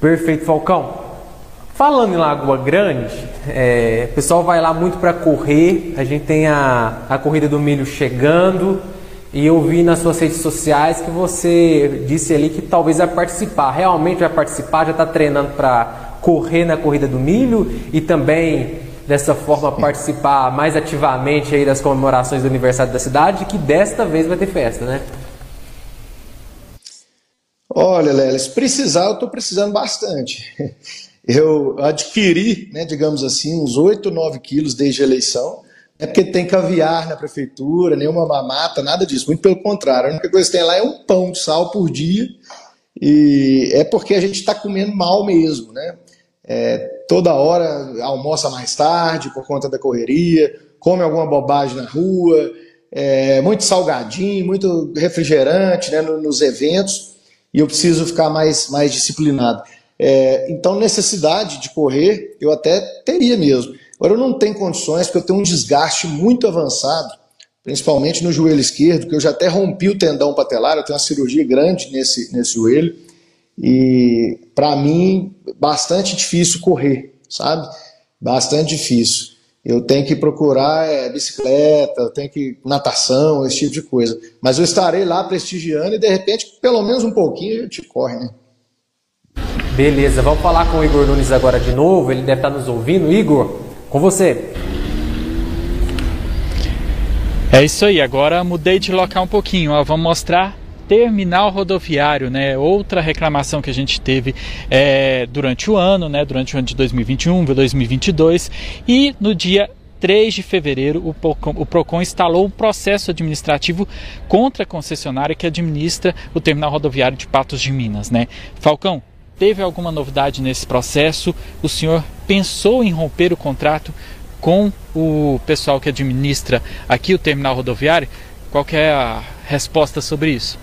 Perfeito, Falcão. Falando em Lagoa Grande, é, o pessoal vai lá muito para correr. A gente tem a, a corrida do milho chegando. E eu vi nas suas redes sociais que você disse ali que talvez vai participar. Realmente vai participar? Já está treinando para correr na corrida do milho e também dessa forma participar mais ativamente aí das comemorações do aniversário da cidade, que desta vez vai ter festa, né? Olha, Lelis, precisar, eu estou precisando bastante. Eu adquiri, né, digamos assim, uns 8, 9 quilos desde a eleição. É porque tem caviar na prefeitura, nenhuma mamata, nada disso. Muito pelo contrário. A única coisa que tem lá é um pão de sal por dia. E é porque a gente está comendo mal mesmo, né? É, toda hora almoça mais tarde por conta da correria, come alguma bobagem na rua, é, muito salgadinho, muito refrigerante né, nos eventos, e eu preciso ficar mais, mais disciplinado. É, então, necessidade de correr, eu até teria mesmo. Agora, eu não tenho condições, porque eu tenho um desgaste muito avançado, principalmente no joelho esquerdo, que eu já até rompi o tendão patelar, eu tenho uma cirurgia grande nesse, nesse joelho, e para mim, bastante difícil correr, sabe? Bastante difícil. Eu tenho que procurar é, bicicleta, eu tenho que natação, esse tipo de coisa. Mas eu estarei lá prestigiando e de repente, pelo menos um pouquinho, a gente corre, né? Beleza, vamos falar com o Igor Nunes agora de novo. Ele deve estar nos ouvindo. Igor, com você. É isso aí, agora mudei de local um pouquinho. Ó, vamos mostrar terminal rodoviário, né? Outra reclamação que a gente teve é, durante o ano, né? Durante o ano de 2021, 2022 e no dia 3 de fevereiro, o Procon, o Procon instalou um processo administrativo contra a concessionária que administra o terminal rodoviário de Patos de Minas, né? Falcão, teve alguma novidade nesse processo? O senhor pensou em romper o contrato com o pessoal que administra aqui o terminal rodoviário? Qual é a resposta sobre isso?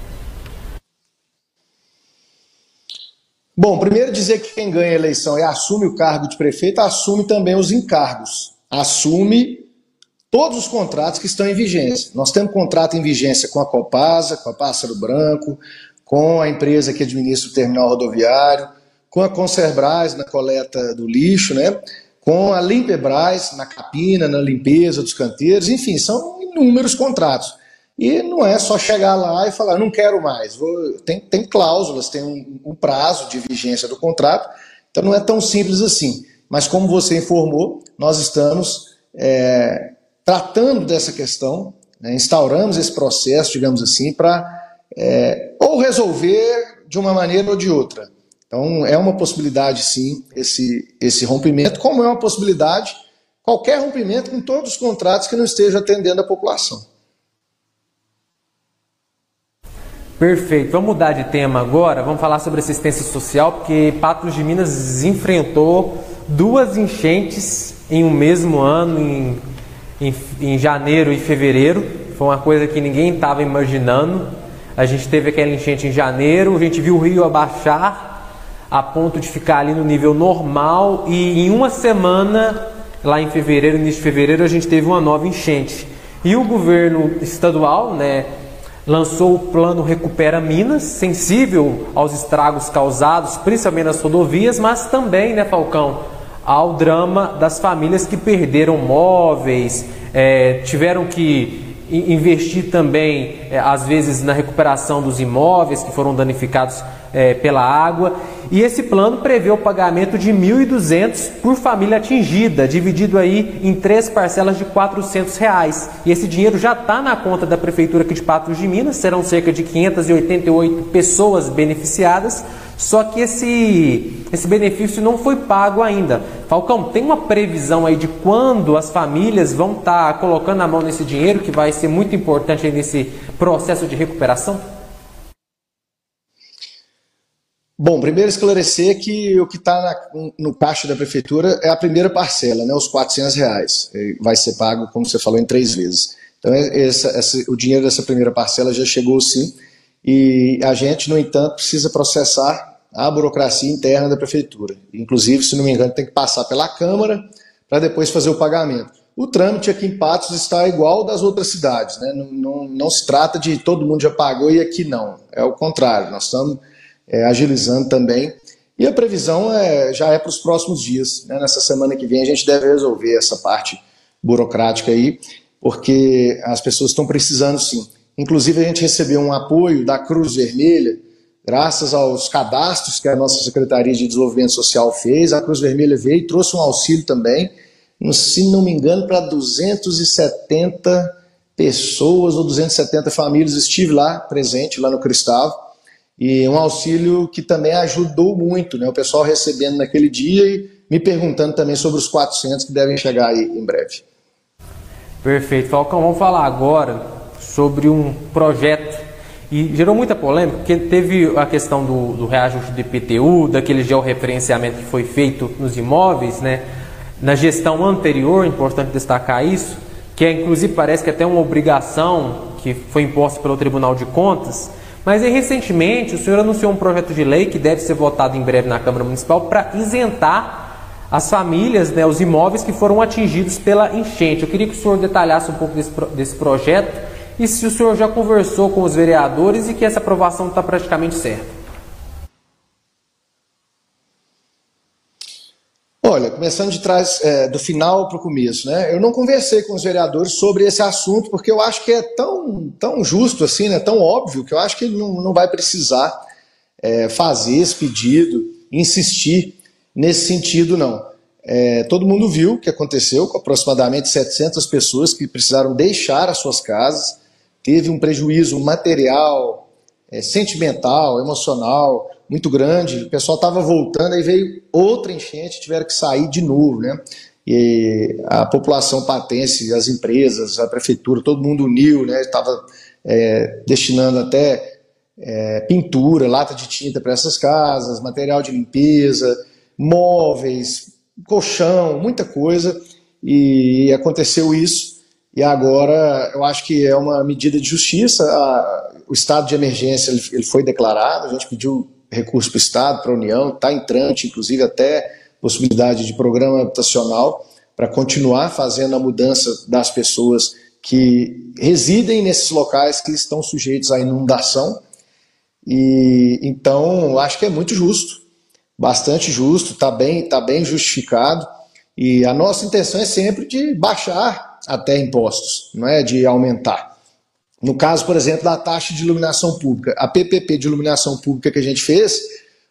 Bom, primeiro dizer que quem ganha a eleição e assume o cargo de prefeito, assume também os encargos. Assume todos os contratos que estão em vigência. Nós temos contrato em vigência com a Copasa, com a Pássaro Branco, com a empresa que administra o terminal rodoviário, com a Concerbras na coleta do lixo, né? com a Limpebras na capina, na limpeza dos canteiros, enfim, são inúmeros contratos. E não é só chegar lá e falar, não quero mais. Vou... Tem, tem cláusulas, tem um, um, prazo de vigência do contrato, então não é tão simples assim. Mas como você informou, nós estamos é, tratando dessa questão, né, instauramos esse processo, digamos assim, para é, ou resolver de uma maneira ou de outra. Então é uma possibilidade, sim, esse, esse rompimento, como é uma possibilidade qualquer rompimento com todos os contratos que não estejam atendendo a população. Perfeito. Vamos mudar de tema agora. Vamos falar sobre assistência social, porque Patos de Minas enfrentou duas enchentes em um mesmo ano, em, em, em janeiro e fevereiro. Foi uma coisa que ninguém estava imaginando. A gente teve aquela enchente em janeiro, a gente viu o rio abaixar a ponto de ficar ali no nível normal e em uma semana, lá em fevereiro, início de fevereiro, a gente teve uma nova enchente. E o governo estadual, né, lançou o plano Recupera Minas, sensível aos estragos causados, principalmente nas rodovias, mas também, né, Falcão, ao drama das famílias que perderam móveis, é, tiveram que investir também, é, às vezes, na recuperação dos imóveis que foram danificados é, pela água. E esse plano prevê o pagamento de 1.200 por família atingida, dividido aí em três parcelas de 400 reais. E esse dinheiro já está na conta da Prefeitura aqui de Patos de Minas, serão cerca de 588 pessoas beneficiadas, só que esse, esse benefício não foi pago ainda. Falcão, tem uma previsão aí de quando as famílias vão estar tá colocando a mão nesse dinheiro, que vai ser muito importante nesse processo de recuperação? Bom, primeiro esclarecer que o que está no caixa da prefeitura é a primeira parcela, né, os 400 reais. Vai ser pago, como você falou, em três vezes. Então, é, essa, essa, o dinheiro dessa primeira parcela já chegou sim, e a gente, no entanto, precisa processar a burocracia interna da prefeitura. Inclusive, se não me engano, tem que passar pela Câmara para depois fazer o pagamento. O trâmite aqui em Patos está igual das outras cidades, né? não, não, não se trata de todo mundo já pagou e aqui não. É o contrário, nós estamos é, agilizando também. E a previsão é, já é para os próximos dias. Né? Nessa semana que vem a gente deve resolver essa parte burocrática aí, porque as pessoas estão precisando sim. Inclusive a gente recebeu um apoio da Cruz Vermelha, graças aos cadastros que a nossa Secretaria de Desenvolvimento Social fez. A Cruz Vermelha veio e trouxe um auxílio também, se não me engano, para 270 pessoas ou 270 famílias. Estive lá presente, lá no Cristal e um auxílio que também ajudou muito, né? O pessoal recebendo naquele dia e me perguntando também sobre os 400 que devem chegar aí em breve. Perfeito. Falcão, vamos falar agora sobre um projeto e gerou muita polêmica, porque teve a questão do, do reajuste do IPTU, daquele georreferenciamento que foi feito nos imóveis, né? Na gestão anterior, importante destacar isso, que é, inclusive parece que é até uma obrigação que foi imposta pelo Tribunal de Contas, mas aí, recentemente, o senhor anunciou um projeto de lei que deve ser votado em breve na Câmara Municipal para isentar as famílias, né, os imóveis que foram atingidos pela enchente. Eu queria que o senhor detalhasse um pouco desse, desse projeto e se o senhor já conversou com os vereadores e que essa aprovação está praticamente certa. Olha, começando de trás, é, do final para o começo, né? Eu não conversei com os vereadores sobre esse assunto, porque eu acho que é tão, tão justo assim, né? Tão óbvio, que eu acho que ele não, não vai precisar é, fazer esse pedido, insistir nesse sentido, não. É, todo mundo viu o que aconteceu com aproximadamente 700 pessoas que precisaram deixar as suas casas, teve um prejuízo material, é, sentimental, emocional, muito grande, o pessoal estava voltando, aí veio outra enchente, tiveram que sair de novo, né? E a população patense, as empresas, a prefeitura, todo mundo uniu, né? Estava é, destinando até é, pintura, lata de tinta para essas casas, material de limpeza, móveis, colchão, muita coisa, e aconteceu isso. E agora eu acho que é uma medida de justiça. A, o estado de emergência ele, ele foi declarado, a gente pediu recurso para o Estado, para a União, está em trâmite, inclusive até possibilidade de programa habitacional para continuar fazendo a mudança das pessoas que residem nesses locais que estão sujeitos à inundação. E então acho que é muito justo, bastante justo, está bem, tá bem justificado. E a nossa intenção é sempre de baixar até impostos, não é de aumentar. No caso, por exemplo, da taxa de iluminação pública, a PPP de iluminação pública que a gente fez,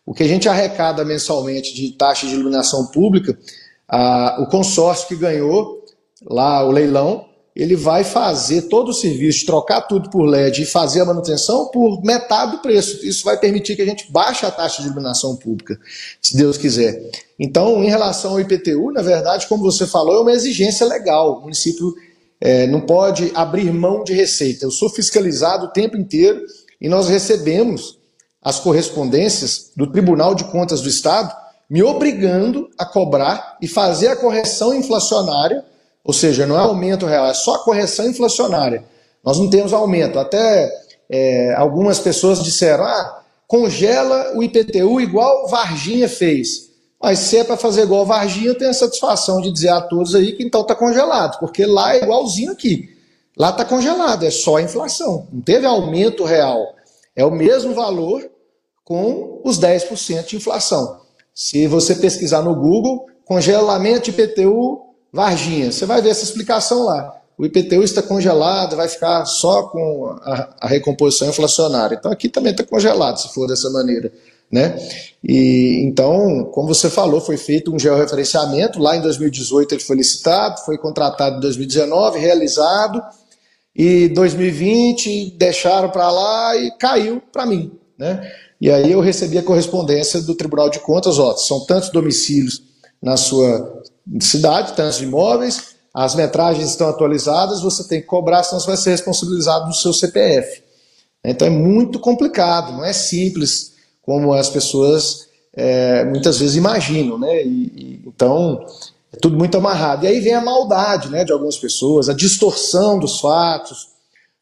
o que a gente arrecada mensalmente de taxa de iluminação pública, a, o consórcio que ganhou lá o leilão, ele vai fazer todo o serviço, trocar tudo por LED e fazer a manutenção por metade do preço. Isso vai permitir que a gente baixe a taxa de iluminação pública, se Deus quiser. Então, em relação ao IPTU, na verdade, como você falou, é uma exigência legal. O município é, não pode abrir mão de receita. Eu sou fiscalizado o tempo inteiro e nós recebemos as correspondências do Tribunal de Contas do Estado me obrigando a cobrar e fazer a correção inflacionária, ou seja, não é aumento real, é só a correção inflacionária. Nós não temos aumento. Até é, algumas pessoas disseram: ah, congela o IPTU igual Varginha fez. Mas se é para fazer igual Varginha, eu tenho a satisfação de dizer a todos aí que então está congelado, porque lá é igualzinho aqui. Lá está congelado, é só inflação. Não teve aumento real. É o mesmo valor com os 10% de inflação. Se você pesquisar no Google, congelamento IPTU Varginha, você vai ver essa explicação lá. O IPTU está congelado, vai ficar só com a, a recomposição inflacionária. Então aqui também está congelado, se for dessa maneira. Né? E então, como você falou, foi feito um georreferenciamento. Lá em 2018 ele foi licitado, foi contratado em 2019, realizado, e 2020 deixaram para lá e caiu para mim. Né? E aí eu recebi a correspondência do Tribunal de Contas: ó, são tantos domicílios na sua cidade, tantos imóveis, as metragens estão atualizadas, você tem que cobrar, senão você vai ser responsabilizado no seu CPF. Então é muito complicado, não é simples como as pessoas é, muitas vezes imaginam, né? E, e, então é tudo muito amarrado. E aí vem a maldade, né, de algumas pessoas, a distorção dos fatos,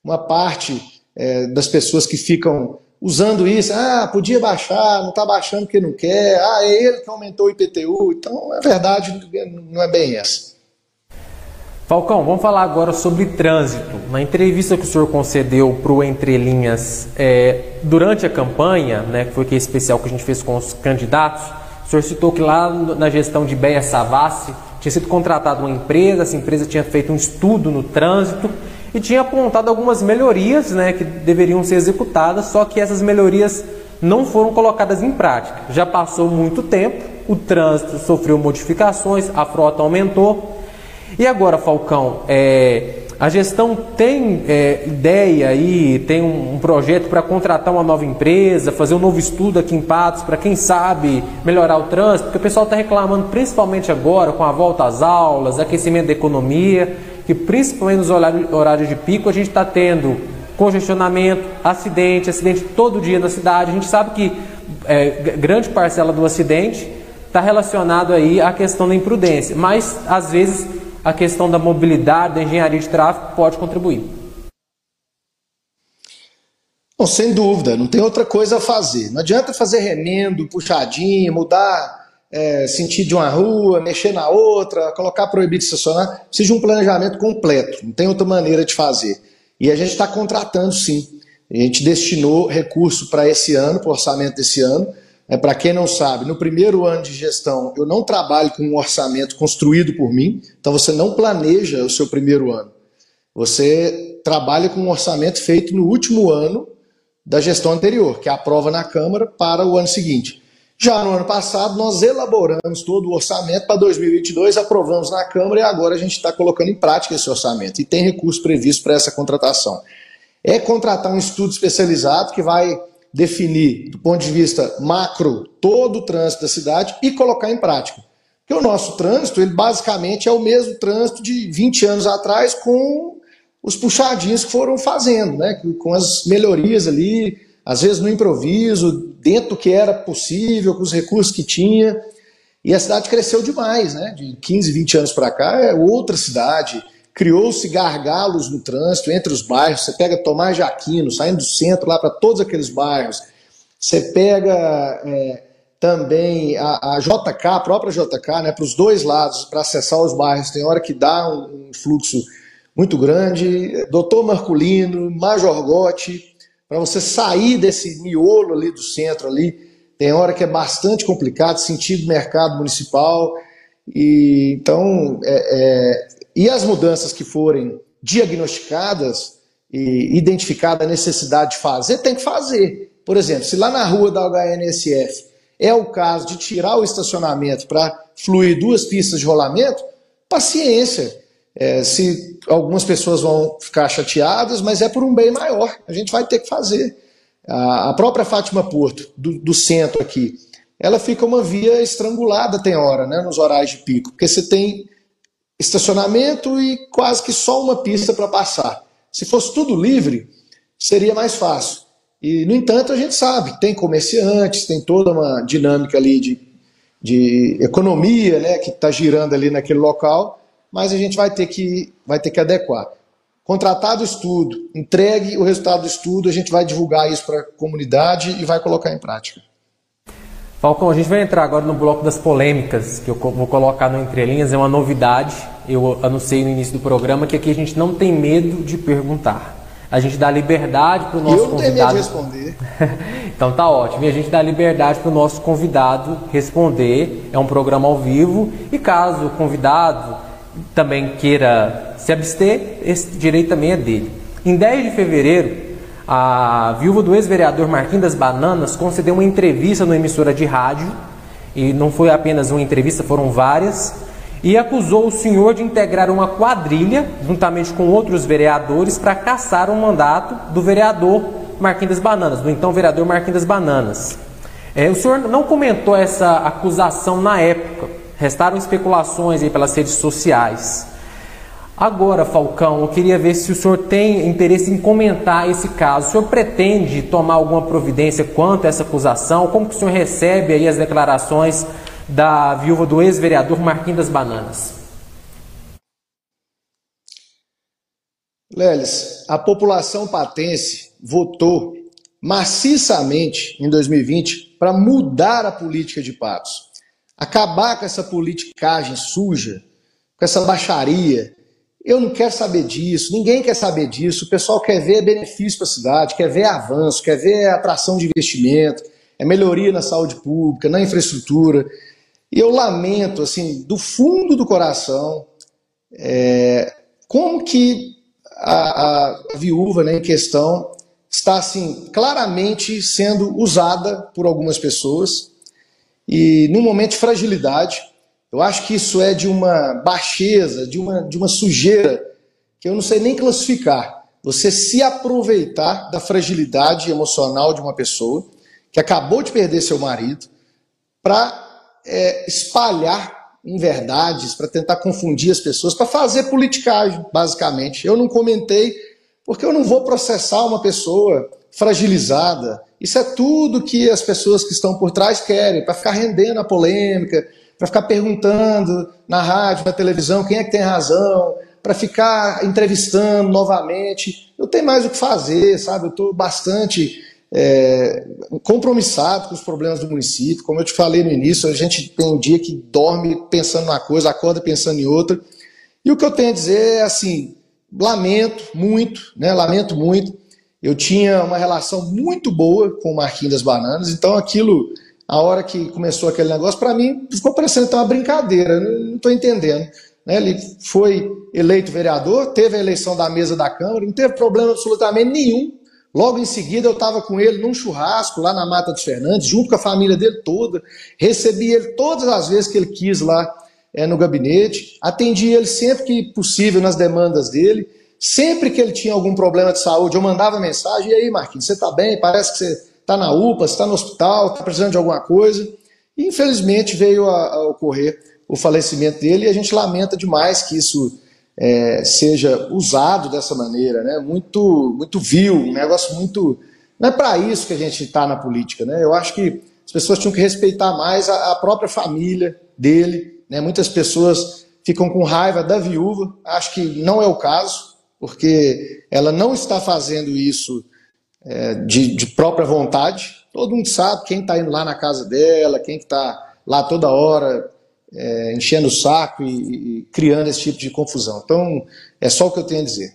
uma parte é, das pessoas que ficam usando isso, ah, podia baixar, não está baixando porque não quer, ah, é ele que aumentou o IPTU. Então, a verdade não é bem essa. Falcão, vamos falar agora sobre trânsito. Na entrevista que o senhor concedeu para o Entre Linhas é, durante a campanha, né, que foi aquele especial que a gente fez com os candidatos, o senhor citou que lá na gestão de Beia Savassi tinha sido contratada uma empresa, essa empresa tinha feito um estudo no trânsito e tinha apontado algumas melhorias né, que deveriam ser executadas, só que essas melhorias não foram colocadas em prática. Já passou muito tempo, o trânsito sofreu modificações, a frota aumentou e agora, Falcão, é, a gestão tem é, ideia aí, tem um, um projeto para contratar uma nova empresa, fazer um novo estudo aqui em Patos, para quem sabe melhorar o trânsito, porque o pessoal está reclamando, principalmente agora, com a volta às aulas, aquecimento da economia, que principalmente nos horários de pico a gente está tendo congestionamento, acidente, acidente todo dia na cidade. A gente sabe que é, grande parcela do acidente está relacionado aí à questão da imprudência, mas às vezes a questão da mobilidade, da engenharia de tráfego pode contribuir. Bom, sem dúvida, não tem outra coisa a fazer. Não adianta fazer remendo, puxadinho, mudar é, sentido de uma rua, mexer na outra, colocar proibido de estacionar. Precisa de um planejamento completo, não tem outra maneira de fazer. E a gente está contratando sim. A gente destinou recurso para esse ano, para o orçamento desse ano, é, Para quem não sabe, no primeiro ano de gestão eu não trabalho com um orçamento construído por mim, então você não planeja o seu primeiro ano. Você trabalha com um orçamento feito no último ano da gestão anterior, que é aprova na Câmara para o ano seguinte. Já no ano passado, nós elaboramos todo o orçamento para 2022, aprovamos na Câmara e agora a gente está colocando em prática esse orçamento. E tem recurso previsto para essa contratação. É contratar um estudo especializado que vai definir, do ponto de vista macro, todo o trânsito da cidade e colocar em prática. Porque o nosso trânsito, ele basicamente é o mesmo trânsito de 20 anos atrás com os puxadinhos que foram fazendo, né? com as melhorias ali, às vezes no improviso, dentro do que era possível, com os recursos que tinha. E a cidade cresceu demais, né? de 15, 20 anos para cá é outra cidade, criou-se gargalos no trânsito entre os bairros. Você pega Tomás de Aquino, saindo do centro lá para todos aqueles bairros. Você pega é, também a, a, JK, a própria JK, né, para os dois lados, para acessar os bairros. Tem hora que dá um, um fluxo muito grande. Doutor Marculino, Major Gotti, para você sair desse miolo ali do centro ali, tem hora que é bastante complicado, sentido mercado municipal. E então é, é, e as mudanças que forem diagnosticadas e identificada a necessidade de fazer, tem que fazer. Por exemplo, se lá na rua da HNSF é o caso de tirar o estacionamento para fluir duas pistas de rolamento, paciência. É, se algumas pessoas vão ficar chateadas, mas é por um bem maior. A gente vai ter que fazer. A, a própria Fátima Porto, do, do, centro aqui, ela fica uma via estrangulada, tem hora, né, nos horários de pico, porque você tem estacionamento e quase que só uma pista para passar. Se fosse tudo livre, seria mais fácil. E, no entanto, a gente sabe, tem comerciantes, tem toda uma dinâmica ali de, de economia né, que está girando ali naquele local, mas a gente vai ter que, vai ter que adequar. Contratado o estudo, entregue o resultado do estudo, a gente vai divulgar isso para a comunidade e vai colocar em prática. Falcão, a gente vai entrar agora no bloco das polêmicas, que eu vou colocar no Entrelinhas, é uma novidade. Eu anunciei no início do programa que aqui a gente não tem medo de perguntar. A gente dá liberdade para o nosso eu convidado. Eu de responder. então tá ótimo. E a gente dá liberdade para o nosso convidado responder. É um programa ao vivo. E caso o convidado também queira se abster, esse direito também é dele. Em 10 de fevereiro, a viúva do ex-vereador Marquinhos das Bananas concedeu uma entrevista numa emissora de rádio, e não foi apenas uma entrevista, foram várias, e acusou o senhor de integrar uma quadrilha, juntamente com outros vereadores, para caçar o um mandato do vereador Marquinhos das Bananas, do então vereador Marquinhos das Bananas. É, o senhor não comentou essa acusação na época, restaram especulações aí pelas redes sociais. Agora, Falcão, eu queria ver se o senhor tem interesse em comentar esse caso. O senhor pretende tomar alguma providência quanto a essa acusação? Como que o senhor recebe aí as declarações da viúva do ex-vereador Marquinhos das Bananas? Leles, a população patense votou maciçamente em 2020 para mudar a política de Patos. Acabar com essa politicagem suja, com essa baixaria, Eu não quero saber disso, ninguém quer saber disso. O pessoal quer ver benefício para a cidade, quer ver avanço, quer ver atração de investimento, é melhoria na saúde pública, na infraestrutura. E eu lamento, assim, do fundo do coração, é, como que a, a viúva né, em questão está assim claramente sendo usada por algumas pessoas e num momento de fragilidade. Eu acho que isso é de uma baixeza, de uma, de uma sujeira que eu não sei nem classificar. Você se aproveitar da fragilidade emocional de uma pessoa que acabou de perder seu marido para é, espalhar inverdades, para tentar confundir as pessoas, para fazer politicagem, basicamente. Eu não comentei porque eu não vou processar uma pessoa fragilizada. Isso é tudo que as pessoas que estão por trás querem, para ficar rendendo a polêmica, para ficar perguntando na rádio, na televisão, quem é que tem razão, para ficar entrevistando novamente. Eu tenho mais o que fazer, sabe? Eu estou bastante é, compromissado com os problemas do município. Como eu te falei no início, a gente tem um dia que dorme pensando numa coisa, acorda pensando em outra. E o que eu tenho a dizer é assim: lamento muito, né? Lamento muito. Eu tinha uma relação muito boa com o Marquinhos das Bananas, então aquilo, a hora que começou aquele negócio, para mim ficou parecendo uma brincadeira, não estou entendendo. Né? Ele foi eleito vereador, teve a eleição da mesa da Câmara, não teve problema absolutamente nenhum Logo em seguida, eu estava com ele num churrasco lá na Mata dos Fernandes, junto com a família dele toda. Recebi ele todas as vezes que ele quis lá é, no gabinete. Atendi ele sempre que possível nas demandas dele. Sempre que ele tinha algum problema de saúde, eu mandava mensagem: e aí, Marquinhos, você está bem? Parece que você está na UPA, está no hospital, está precisando de alguma coisa. E infelizmente veio a, a ocorrer o falecimento dele e a gente lamenta demais que isso é, seja usado dessa maneira, né? muito, muito vil, um negócio muito. Não é para isso que a gente está na política. Né? Eu acho que as pessoas tinham que respeitar mais a, a própria família dele. Né? Muitas pessoas ficam com raiva da viúva, acho que não é o caso, porque ela não está fazendo isso é, de, de, própria vontade. Todo mundo sabe quem está indo lá na casa dela, quem está lá toda hora é, enchendo o saco e, e, criando esse tipo de confusão. Então, é só o que eu tenho a dizer.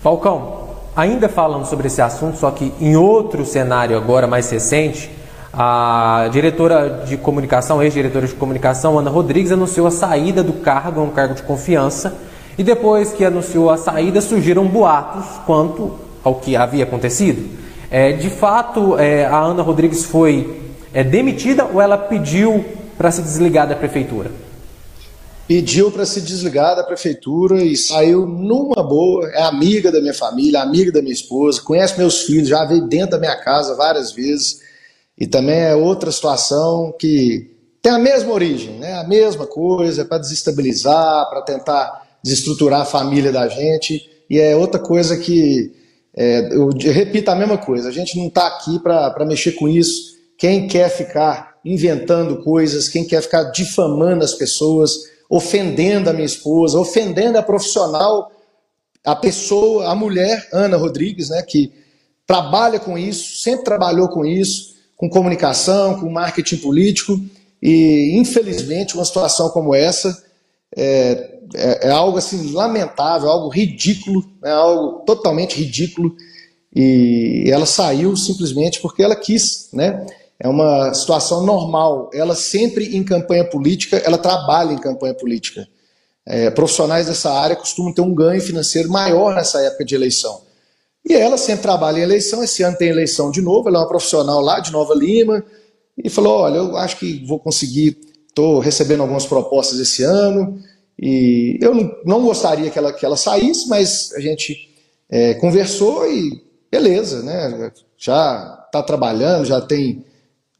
Falcão, ainda falando sobre esse assunto, só que em outro cenário agora mais recente, a diretora de comunicação, ex-diretora de comunicação, Ana Rodrigues, anunciou a saída do cargo, um cargo de confiança, e depois que anunciou a saída, surgiram boatos quanto ao que havia acontecido. É, de fato, é, a Ana Rodrigues foi é, demitida ou ela pediu para se desligar da prefeitura? Pediu para se desligar da prefeitura e saiu numa boa. É amiga da minha família, amiga da minha esposa, conhece meus filhos, já veio dentro da minha casa várias vezes. E também é outra situação que tem a mesma origem, né? a mesma coisa, para desestabilizar, para tentar desestruturar a família da gente. E é outra coisa que, é, eu repito a mesma coisa, a gente não está aqui para mexer com isso. Quem quer ficar inventando coisas, quem quer ficar difamando as pessoas, ofendendo a minha esposa, ofendendo a profissional, a pessoa, a mulher, Ana Rodrigues, né, que trabalha com isso, sempre trabalhou com isso, com comunicação, com marketing político, e infelizmente uma situação como essa é, é, é algo assim lamentável, algo ridículo, é algo totalmente ridículo, e ela saiu simplesmente porque ela quis, né? é uma situação normal. Ela sempre em campanha política, ela trabalha em campanha política. É, profissionais dessa área costumam ter um ganho financeiro maior nessa época de eleição. E ela sempre trabalha em eleição, esse ano tem eleição de novo, ela é uma profissional lá de Nova Lima, e falou, olha, eu acho que vou conseguir, estou recebendo algumas propostas esse ano, e eu não, não gostaria que ela, que ela saísse, mas a gente é, conversou e beleza, né? já está trabalhando, já tem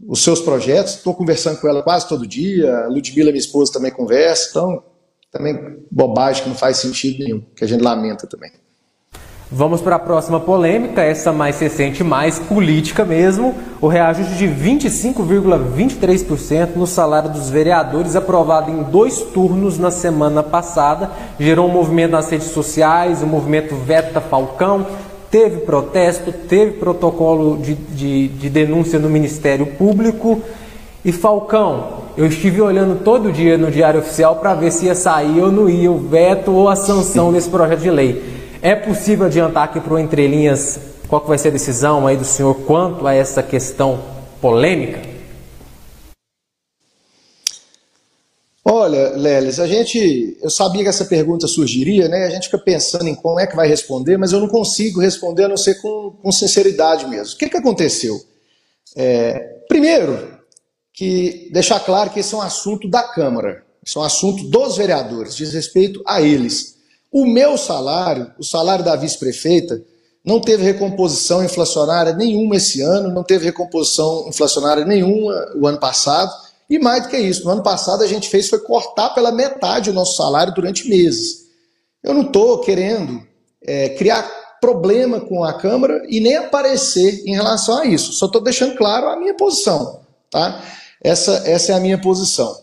os seus projetos. Estou conversando com ela quase todo dia. A Ludmilla, minha esposa, também conversa. Então, também bobagem que não faz sentido nenhum, que a gente lamenta também. Vamos para a próxima polêmica, essa mais recente, mais política mesmo. O reajuste de 25,23% no salário dos vereadores, aprovado em dois turnos na semana passada, gerou um movimento nas redes sociais, o movimento Veta Falcão, teve protesto, teve protocolo de, de, de denúncia no Ministério Público. E Falcão, eu estive olhando todo dia no Diário Oficial para ver se ia sair ou não ia o veto ou a sanção desse projeto de lei. É possível adiantar aqui para o Entre Linhas qual que vai ser a decisão aí do senhor quanto a essa questão polêmica? Olha, Leles, a gente, eu sabia que essa pergunta surgiria, né? A gente fica pensando em como é que vai responder, mas eu não consigo responder a não ser com, com sinceridade mesmo. O que, que aconteceu? É, primeiro, que deixar claro que esse é um assunto da Câmara, esse é um assunto dos vereadores, diz respeito a eles. O meu salário, o salário da vice-prefeita, não teve recomposição inflacionária nenhuma esse ano, não teve recomposição inflacionária nenhuma o ano passado, e mais do que isso, no ano passado a gente fez foi cortar pela metade o nosso salário durante meses. Eu não estou querendo é, criar problema com a Câmara e nem aparecer em relação a isso, só estou deixando claro a minha posição. Tá? Essa, essa é a minha posição.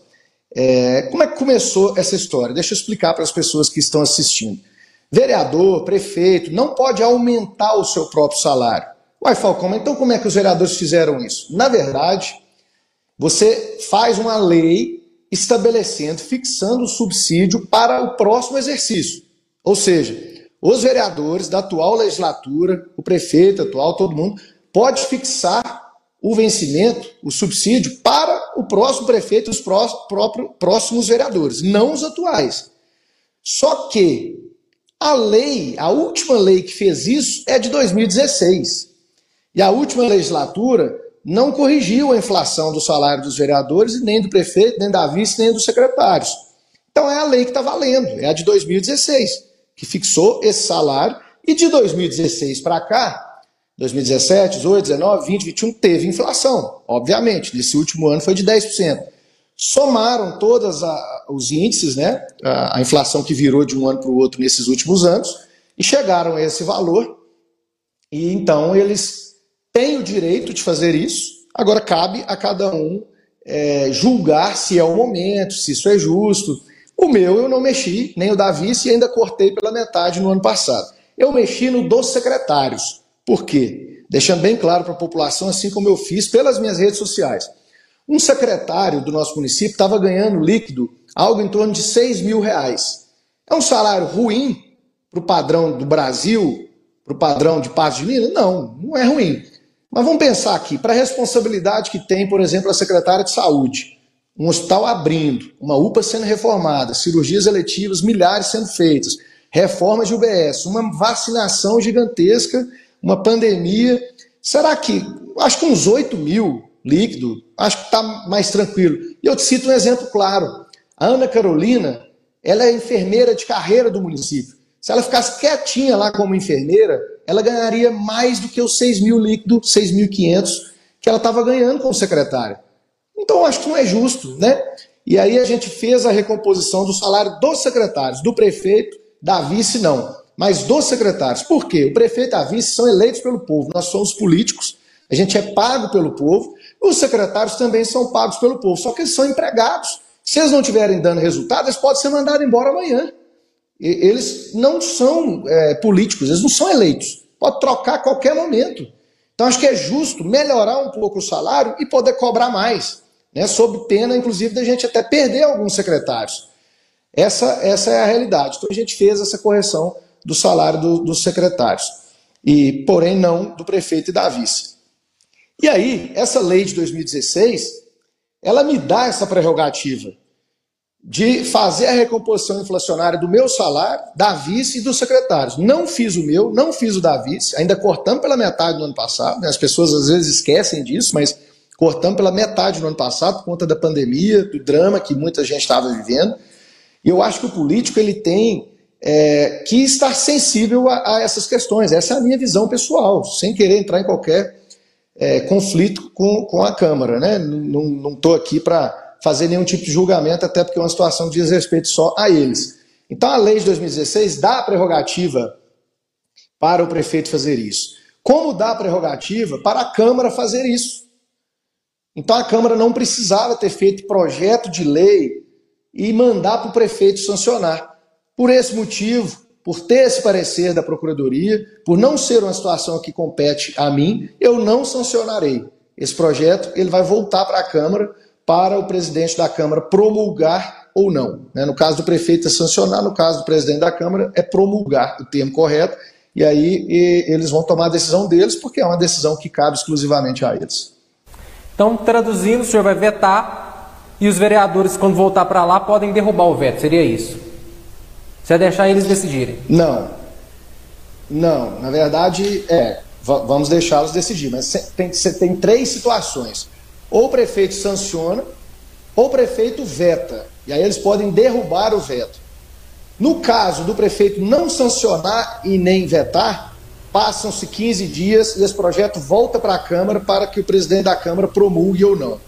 É, como é que começou essa história? Deixa eu explicar para as pessoas que estão assistindo. Vereador, prefeito, não pode aumentar o seu próprio salário. Uai, Falcão, então como é que os vereadores fizeram isso? Na verdade, você faz uma lei estabelecendo, fixando o subsídio para o próximo exercício. Ou seja, os vereadores da atual legislatura, o prefeito atual, todo mundo, pode fixar o vencimento, o subsídio, para o próximo prefeito e os próximos vereadores, não os atuais. Só que a lei, a última lei que fez isso é de 2016. E a última legislatura não corrigiu a inflação do salário dos vereadores, nem do prefeito, nem da vice, nem dos secretários. Então é a lei que está valendo, é a de 2016, que fixou esse salário. E de 2016 para cá, 2017, 18, 19, 20, 21, teve inflação, obviamente. Nesse último ano foi de 10% somaram todos os índices, né, a, a inflação que virou de um ano para o outro nesses últimos anos, e chegaram a esse valor. E então eles têm o direito de fazer isso. Agora cabe a cada um é, julgar se é o momento, se isso é justo. O meu eu não mexi, nem o da vice, e ainda cortei pela metade no ano passado. Eu mexi no dos secretários. Por quê? Deixando bem claro para a população, assim como eu fiz pelas minhas redes sociais. Um secretário do nosso município estava ganhando líquido algo em torno de 6 mil reais. É um salário ruim para o padrão do Brasil, para o padrão de Paz de Minas? Não, não é ruim. Mas vamos pensar aqui, para a responsabilidade que tem, por exemplo, a secretária de saúde, um hospital abrindo, uma UPA sendo reformada, cirurgias eletivas, milhares sendo feitas, reformas de UBS, uma vacinação gigantesca, uma pandemia. Será que, acho que uns 8 mil líquido, acho que está mais tranquilo. E eu te cito um exemplo claro. A Ana Carolina, ela é enfermeira de carreira do município. Se ela ficasse quietinha lá como enfermeira, ela ganharia mais do que os 6 mil líquido, 6.500 que ela estava ganhando como secretária. Então, acho que não é justo, né? E aí a gente fez a recomposição do salário dos secretários, do prefeito, da vice não, mas dos secretários. Por quê? O prefeito e a vice são eleitos pelo povo, nós somos políticos, a gente é pago pelo povo, os secretários também são pagos pelo povo, só que eles são empregados. Se eles não estiverem dando resultado, eles podem ser mandados embora amanhã. Eles não são é, políticos, eles não são eleitos. Pode trocar a qualquer momento. Então acho que é justo melhorar um pouco o salário e poder cobrar mais, né, sob pena, inclusive, da gente até perder alguns secretários. Essa, essa é a realidade. Então a gente fez essa correção do salário do, dos secretários, e porém não do prefeito e da vice. E aí, essa lei de 2016, ela me dá essa prerrogativa de fazer a recomposição inflacionária do meu salário, da vice e dos secretários. Não fiz o meu, não fiz o da vice, ainda cortamos pela metade no ano passado. Né? As pessoas às vezes esquecem disso, mas cortamos pela metade no ano passado por conta da pandemia, do drama que muita gente estava vivendo. E eu acho que o político ele tem é, que estar sensível a, a essas questões. Essa é a minha visão pessoal, sem querer entrar em qualquer é, conflito com, com a Câmara. Né? Não estou aqui para fazer nenhum tipo de julgamento, até porque é uma situação que diz respeito só a eles. Então a lei de 2016 dá a prerrogativa para o prefeito fazer isso. Como dá a prerrogativa para a Câmara fazer isso? Então a Câmara não precisava ter feito projeto de lei e mandar para o prefeito sancionar. Por esse motivo, por ter esse parecer da Procuradoria, por não ser uma situação que compete a mim, eu não sancionarei. Esse projeto ele vai voltar para a Câmara para o presidente da Câmara promulgar ou não. Né? No caso do prefeito é sancionar, no caso do presidente da Câmara é promulgar, o termo correto, e aí eles vão tomar a decisão deles, porque é uma decisão que cabe exclusivamente a eles. Então, traduzindo, o senhor vai vetar e os vereadores, quando voltar para lá, podem derrubar o veto, seria isso? Você vai deixar eles decidirem? Não. Não, na verdade, é, vamos deixá-los decidir, mas tem, você tem três situações. Ou o prefeito sanciona, ou o prefeito veta. E aí eles podem derrubar o veto. No caso do prefeito não sancionar e nem vetar, passam-se 15 dias e esse projeto volta para a Câmara para que o presidente da Câmara promulgue ou não.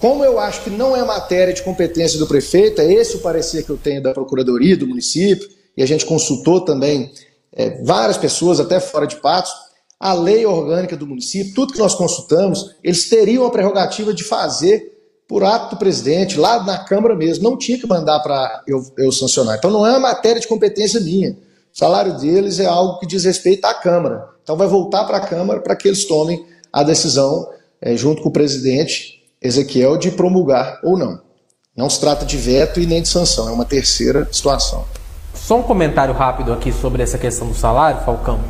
Como eu acho que não é matéria de competência do prefeito, é esse o parecer que eu tenho da Procuradoria do município, e a gente consultou também é, várias pessoas, até fora de Patos, a lei orgânica do município, tudo que nós consultamos, eles teriam a prerrogativa de fazer por ato do presidente, lá na Câmara mesmo, não tinha que mandar para eu, eu sancionar. Então não é uma matéria de competência minha. O salário deles é algo que diz respeito à Câmara. Então vai voltar para a Câmara para que eles tomem a decisão, é, junto com o presidente Ezequiel, de promulgar ou não. Não se trata de veto e nem de sanção, é uma terceira situação. Só um comentário rápido aqui sobre essa questão do salário, Falcão.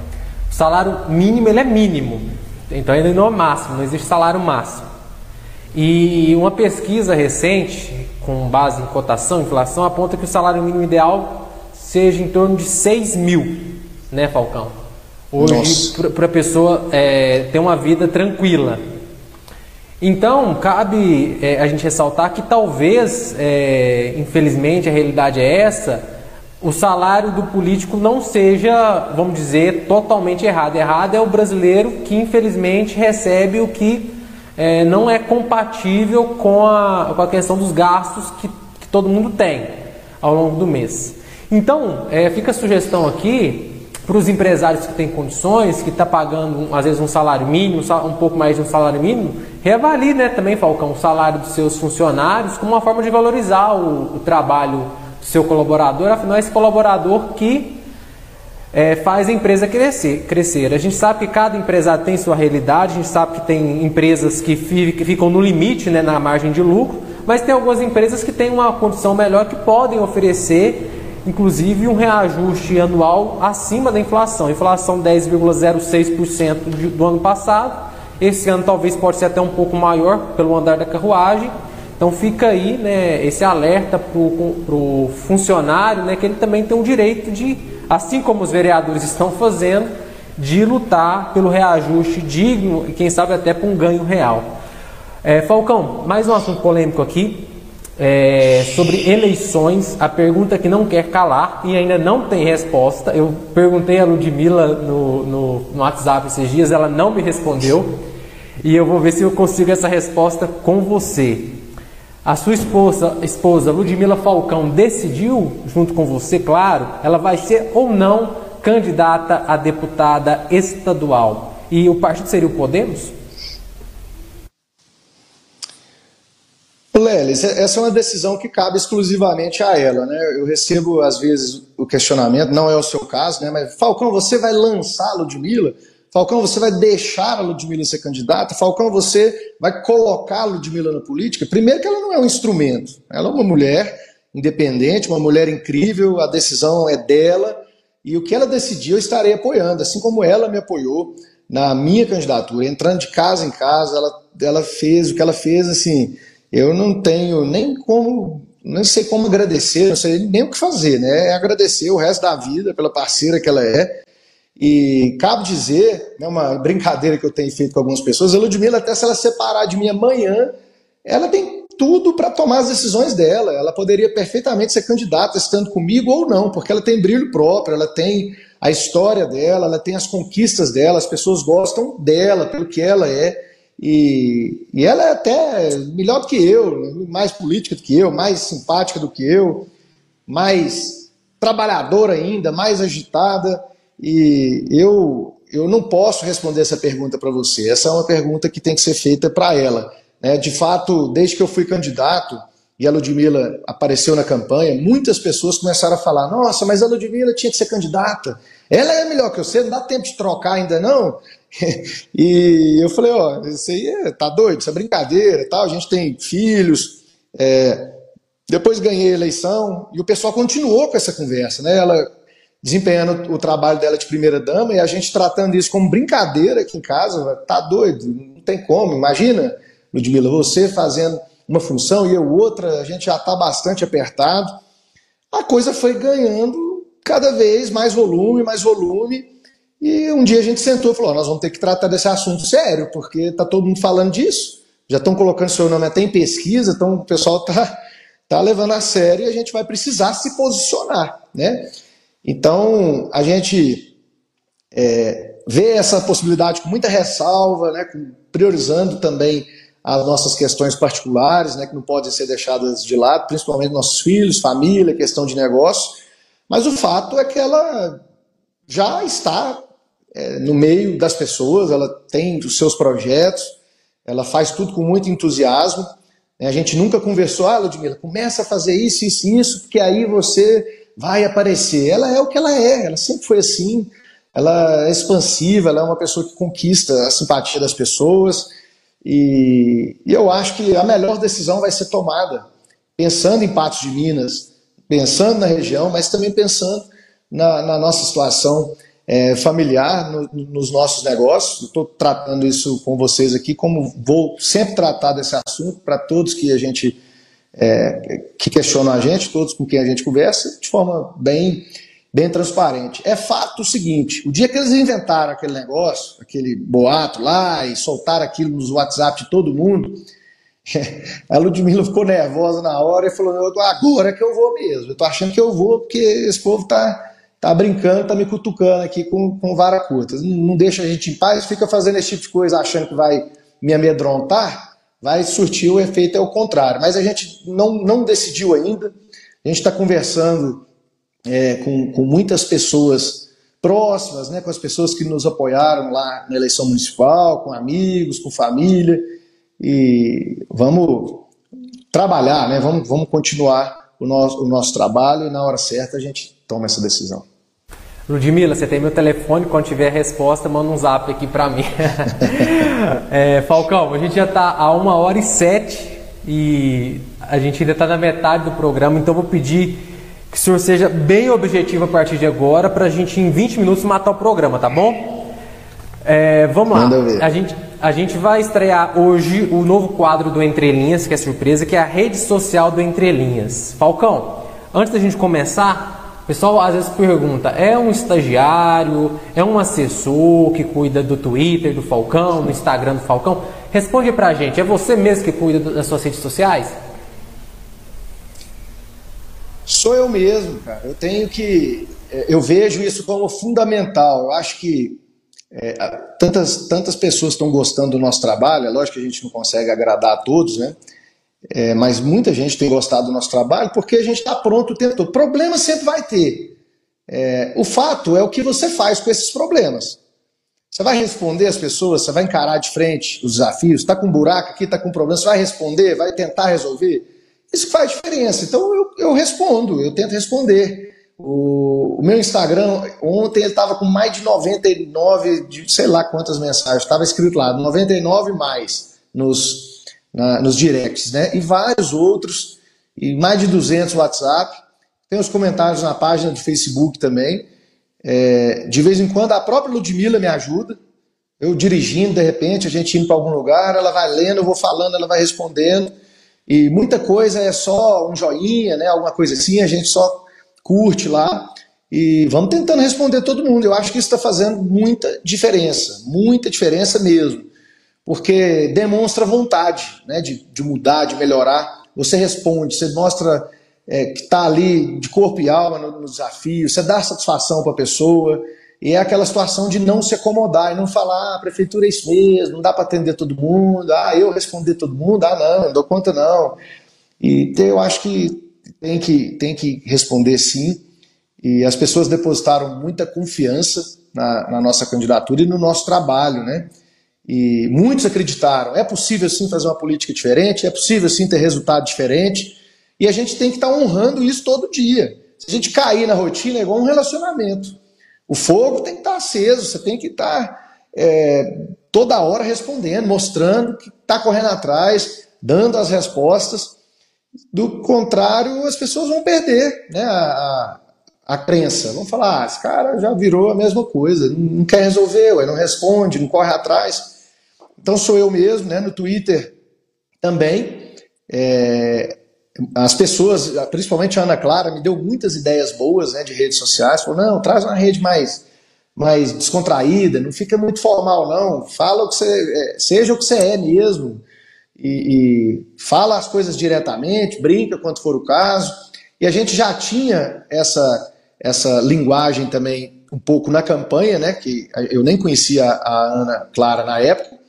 O salário mínimo ele é mínimo, então ele não é máximo, não existe salário máximo. E uma pesquisa recente, com base em cotação, inflação, aponta que o salário mínimo ideal seja em torno de 6 mil, né, Falcão? Hoje, para a pessoa é, ter uma vida tranquila. Então, cabe é, a gente ressaltar que talvez, é, infelizmente, a realidade é essa, o salário do político não seja, vamos dizer, totalmente errado. Errado é o brasileiro que, infelizmente, recebe o que é, não é compatível com a, com a questão dos gastos que, que todo mundo tem ao longo do mês. Então, é, fica a sugestão aqui para os empresários que têm condições, que está pagando às vezes um salário mínimo, um pouco mais de um salário mínimo, reavalie né, também, Falcão, o salário dos seus funcionários como uma forma de valorizar o, o trabalho do seu colaborador, afinal, é esse colaborador que é, faz a empresa crescer, crescer. A gente sabe que cada empresário tem sua realidade, a gente sabe que tem empresas que, que ficam no limite, né, na margem de lucro, mas tem algumas empresas que têm uma condição melhor que podem oferecer, inclusive, um reajuste anual acima da inflação. Inflação 10,06% do ano passado, esse ano talvez pode ser até um pouco maior pelo andar da carruagem. Então fica aí né, esse alerta para o funcionário né, que ele também tem o direito de assim como os vereadores estão fazendo, de lutar pelo reajuste digno e quem sabe até por um ganho real. É, Falcão, mais um assunto polêmico aqui é, sobre eleições. A pergunta que não quer calar e ainda não tem resposta. Eu perguntei a Ludmilla no, no, no WhatsApp esses dias, ela não me respondeu. E eu vou ver se eu consigo essa resposta com você. A sua esposa, esposa Ludmila Falcão decidiu, junto com você, claro, ela vai ser ou não candidata a deputada estadual. E o partido seria o Podemos? Lelis, essa é uma decisão que cabe exclusivamente a ela, né? Eu recebo às vezes o questionamento, não é o seu caso, né? Mas Falcão, você vai lançar a Ludmilla? Falcão, você vai deixar a Ludmilla ser candidata? Falcão, você vai colocar a Ludmilla na política? Primeiro que ela não é um instrumento. Ela é uma mulher independente, uma mulher incrível, a decisão é dela. E o que ela decidiu, eu estarei apoiando, assim como ela me apoiou na minha candidatura, entrando de casa em casa, ela, ela fez o que ela fez, assim, eu não tenho nem como, não sei como agradecer, não sei nem o que fazer, né? É agradecer o resto da vida pela parceira que ela é, e cabe dizer, né, uma brincadeira que eu tenho feito com algumas pessoas, a Ludmilla, até se ela separar de mim amanhã, ela tem tudo para tomar as decisões dela. Ela poderia perfeitamente ser candidata estando comigo ou não, porque ela tem brilho próprio, ela tem a história dela, ela tem as conquistas dela, as pessoas gostam dela pelo que ela é. E, e ela é até melhor do que eu, mais política do que eu, mais simpática do que eu, mais trabalhadora ainda, mais agitada. E eu, eu não posso responder essa pergunta para você. Essa é uma pergunta que tem que ser feita para ela. Né? De fato, desde que eu fui candidato, e a Ludmilla apareceu na campanha, muitas pessoas começaram a falar: nossa, mas a Ludmilla tinha que ser candidata. Ela é melhor que você, não dá tempo de trocar ainda não. e eu falei: ó, isso aí é, tá doido, isso é brincadeira, tal. a gente tem filhos. É... Depois ganhei a eleição e o pessoal continuou com essa conversa, né? Ela desempenhando o trabalho dela de primeira dama e a gente tratando isso como brincadeira aqui em casa, tá doido, não tem como. Imagina, Ludmilla, você fazendo uma função e eu outra, a gente já está bastante apertado. A coisa foi ganhando cada vez mais volume, mais volume. E um dia a gente sentou e falou: nós vamos ter que tratar desse assunto sério, porque está todo mundo falando disso. Já estão colocando seu nome até em pesquisa, então o pessoal está tá levando a sério e a gente vai precisar se posicionar. Né? Então a gente é, vê essa possibilidade com muita ressalva, né, priorizando também as nossas questões particulares, né, que não podem ser deixadas de lado, principalmente nossos filhos, família, questão de negócio. Mas o fato é que ela já está é, no meio das pessoas, ela tem os seus projetos, ela faz tudo com muito entusiasmo. Né. A gente nunca conversou, ah, Ludmilla, começa a fazer isso, isso e isso, porque aí você vai aparecer. Ela é o que ela é, ela sempre foi assim. Ela é expansiva, ela é uma pessoa que conquista a simpatia das pessoas e, e eu acho que a melhor decisão vai ser tomada pensando em Patos de Minas, pensando na região, mas também pensando na, na nossa situação é, familiar, no, nos nossos negócios. Estou tratando isso com vocês aqui, como vou sempre tratar desse assunto para todos que a gente é, que questionam a gente, todos com quem a gente conversa, de forma bem bem transparente. É fato o seguinte: o dia que eles inventaram aquele negócio, aquele boato lá e soltaram aquilo nos WhatsApp de todo mundo, a Ludmilla ficou nervosa na hora e falou: agora que eu vou mesmo. Eu tô achando que eu vou porque esse povo tá. Tá brincando, tá me cutucando aqui com, com vara curta. Não, deixa a gente em paz, fica fazendo esse tipo de coisa achando que vai me amedrontar, vai surtir o efeito é o contrário. Mas a gente não, não decidiu ainda. A gente está conversando é, com, com muitas pessoas próximas, né, com as pessoas que nos apoiaram lá na eleição municipal, com amigos, com família, e vamos trabalhar, né, vamos, vamos continuar o nosso, o nosso trabalho e na hora certa a gente toma essa decisão. Ludmila, você tem meu telefone, quando tiver resposta, manda um zap aqui para mim. é, Falcão, a gente já está a uma hora e sete e a gente ainda está na metade do programa, então vou pedir que o senhor seja bem objetivo a partir de agora para a gente em 20 minutos matar o programa, tá bom? É, vamos lá. A gente, a gente vai estrear hoje o novo quadro do Entre Linhas, que é surpresa, que é a rede social do Entre Linhas. Falcão, antes da gente começar, pessoal às vezes pergunta: é um estagiário, é um assessor que cuida do Twitter do Falcão, do Instagram do Falcão? Responde pra gente, é você mesmo que cuida das suas redes sociais? Sou eu mesmo, cara. Eu tenho que. É, eu vejo isso como fundamental. Eu acho que é, tantas, tantas pessoas estão gostando do nosso trabalho. É lógico que a gente não consegue agradar a todos, né? É, mas muita gente tem gostado do nosso trabalho porque a gente está pronto o tempo todo. Problema sempre vai ter. É, o fato é o que você faz com esses problemas. Você vai responder as pessoas, você vai encarar de frente os desafios, está com um buraco aqui, está com um problema, você vai responder, vai tentar resolver. Isso faz diferença. Então eu, eu respondo, eu tento responder. O, o meu Instagram, ontem ele estava com mais de 99, de sei lá quantas mensagens, estava escrito lá, 99 mais nos, na, nos directs, né? E vários outros, e mais de 200 WhatsApp. Tem os comentários na página de Facebook também. É, de vez em quando a própria Ludmilla me ajuda. Eu dirigindo, de repente, a gente indo para algum lugar, ela vai lendo, eu vou falando, ela vai respondendo. E muita coisa é só um joinha, né? Alguma coisa assim, a gente só curte lá e vamos tentando responder todo mundo. Eu acho que isso está fazendo muita diferença, muita diferença mesmo, porque demonstra vontade né, de, de mudar, de melhorar. Você responde, você mostra é, que está ali de corpo e alma no, no desafio, você dá satisfação para a pessoa. E é aquela situação de não se acomodar e não falar, ah, a prefeitura é isso mesmo, não dá para atender todo mundo, ah, eu responder todo mundo, ah, não, não dou conta não. E eu acho que tem que, tem que responder sim. E as pessoas depositaram muita confiança na, na nossa candidatura e no nosso trabalho, né? E muitos acreditaram, é possível sim fazer uma política diferente, é possível sim ter resultado diferente. E a gente tem que estar tá honrando isso todo dia. Se a gente cair na rotina, é igual um relacionamento. O fogo tem que estar tá aceso, você tem que estar tá, é, toda hora respondendo, mostrando que está correndo atrás, dando as respostas. Do contrário, as pessoas vão perder né, a, a, crença. Vão falar, ah, esse cara já virou a mesma coisa, não quer resolver, não responde, não corre atrás. Então sou eu mesmo, né, no Twitter também. É, as pessoas, principalmente a Ana Clara, me deu muitas ideias boas né, de redes sociais. Falou, não, traz uma rede mais, mais descontraída, não fica muito formal, não. Fala o que você é, seja o que você é mesmo e, e fala as coisas diretamente, brinca quando for o caso. E a gente já tinha essa, essa linguagem também um pouco na campanha, né? Que eu nem conhecia a Ana Clara na época.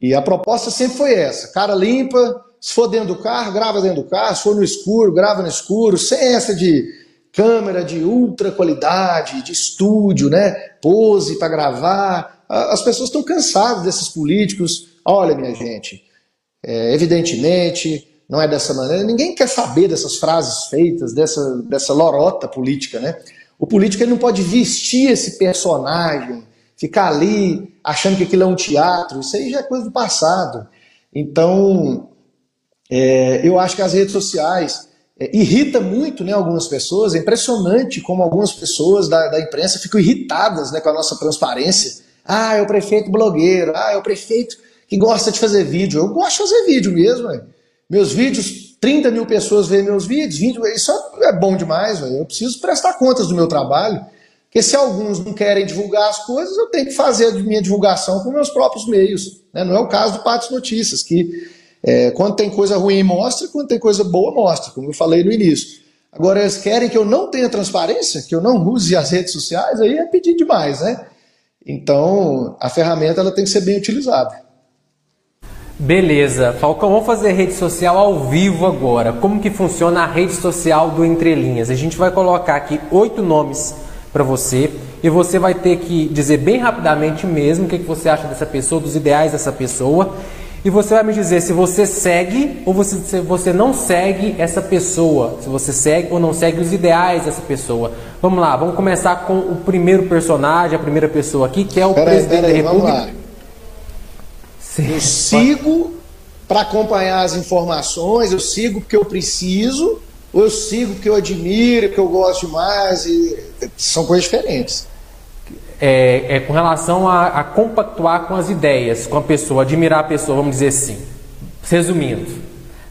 E a proposta sempre foi essa: cara limpa, se for dentro do carro, grava dentro do carro, se for no escuro, grava no escuro, sem essa de câmera de ultra qualidade, de estúdio, né? Pose para gravar. As pessoas estão cansadas desses políticos. Olha, minha gente, é, evidentemente, não é dessa maneira. Ninguém quer saber dessas frases feitas, dessa, dessa lorota política, né? O político ele não pode vestir esse personagem, ficar ali achando que aquilo é um teatro. Isso aí já é coisa do passado. Então, é, eu acho que as redes sociais é, irrita muito né, algumas pessoas. É impressionante como algumas pessoas da, da imprensa ficam irritadas né, com a nossa transparência. Ah, é o prefeito blogueiro. Ah, é o prefeito que gosta de fazer vídeo. Eu gosto de fazer vídeo mesmo. Meus vídeos, 30 mil pessoas veem meus vídeos, 20, isso é bom demais. Véio. Eu preciso prestar contas do meu trabalho. Porque se alguns não querem divulgar as coisas, eu tenho que fazer a minha divulgação com meus próprios meios. Né? Não é o caso do Patos Notícias, que é, quando tem coisa ruim mostra, quando tem coisa boa mostra, como eu falei no início. Agora, eles querem que eu não tenha transparência, que eu não use as redes sociais, aí é pedir demais, né? Então, a ferramenta ela tem que ser bem utilizada. Beleza, Falcão, vamos fazer rede social ao vivo agora. Como que funciona a rede social do Entre Linhas? A gente vai colocar aqui oito nomes para você e você vai ter que dizer bem rapidamente mesmo o que, que você acha dessa pessoa, dos ideais dessa pessoa. E você vai me dizer se você segue ou você, se você não segue essa pessoa, se você segue ou não segue os ideais dessa pessoa. Vamos lá, vamos começar com o primeiro personagem, a primeira pessoa aqui, que é o pera presidente aí, da República. Eu sigo para acompanhar as informações, eu sigo porque eu preciso, ou eu sigo porque eu admiro, porque eu gosto demais, e são coisas diferentes. É, é com relação a, a, compactuar com as ideias, com a pessoa, admirar a pessoa, vamos dizer assim. Resumindo,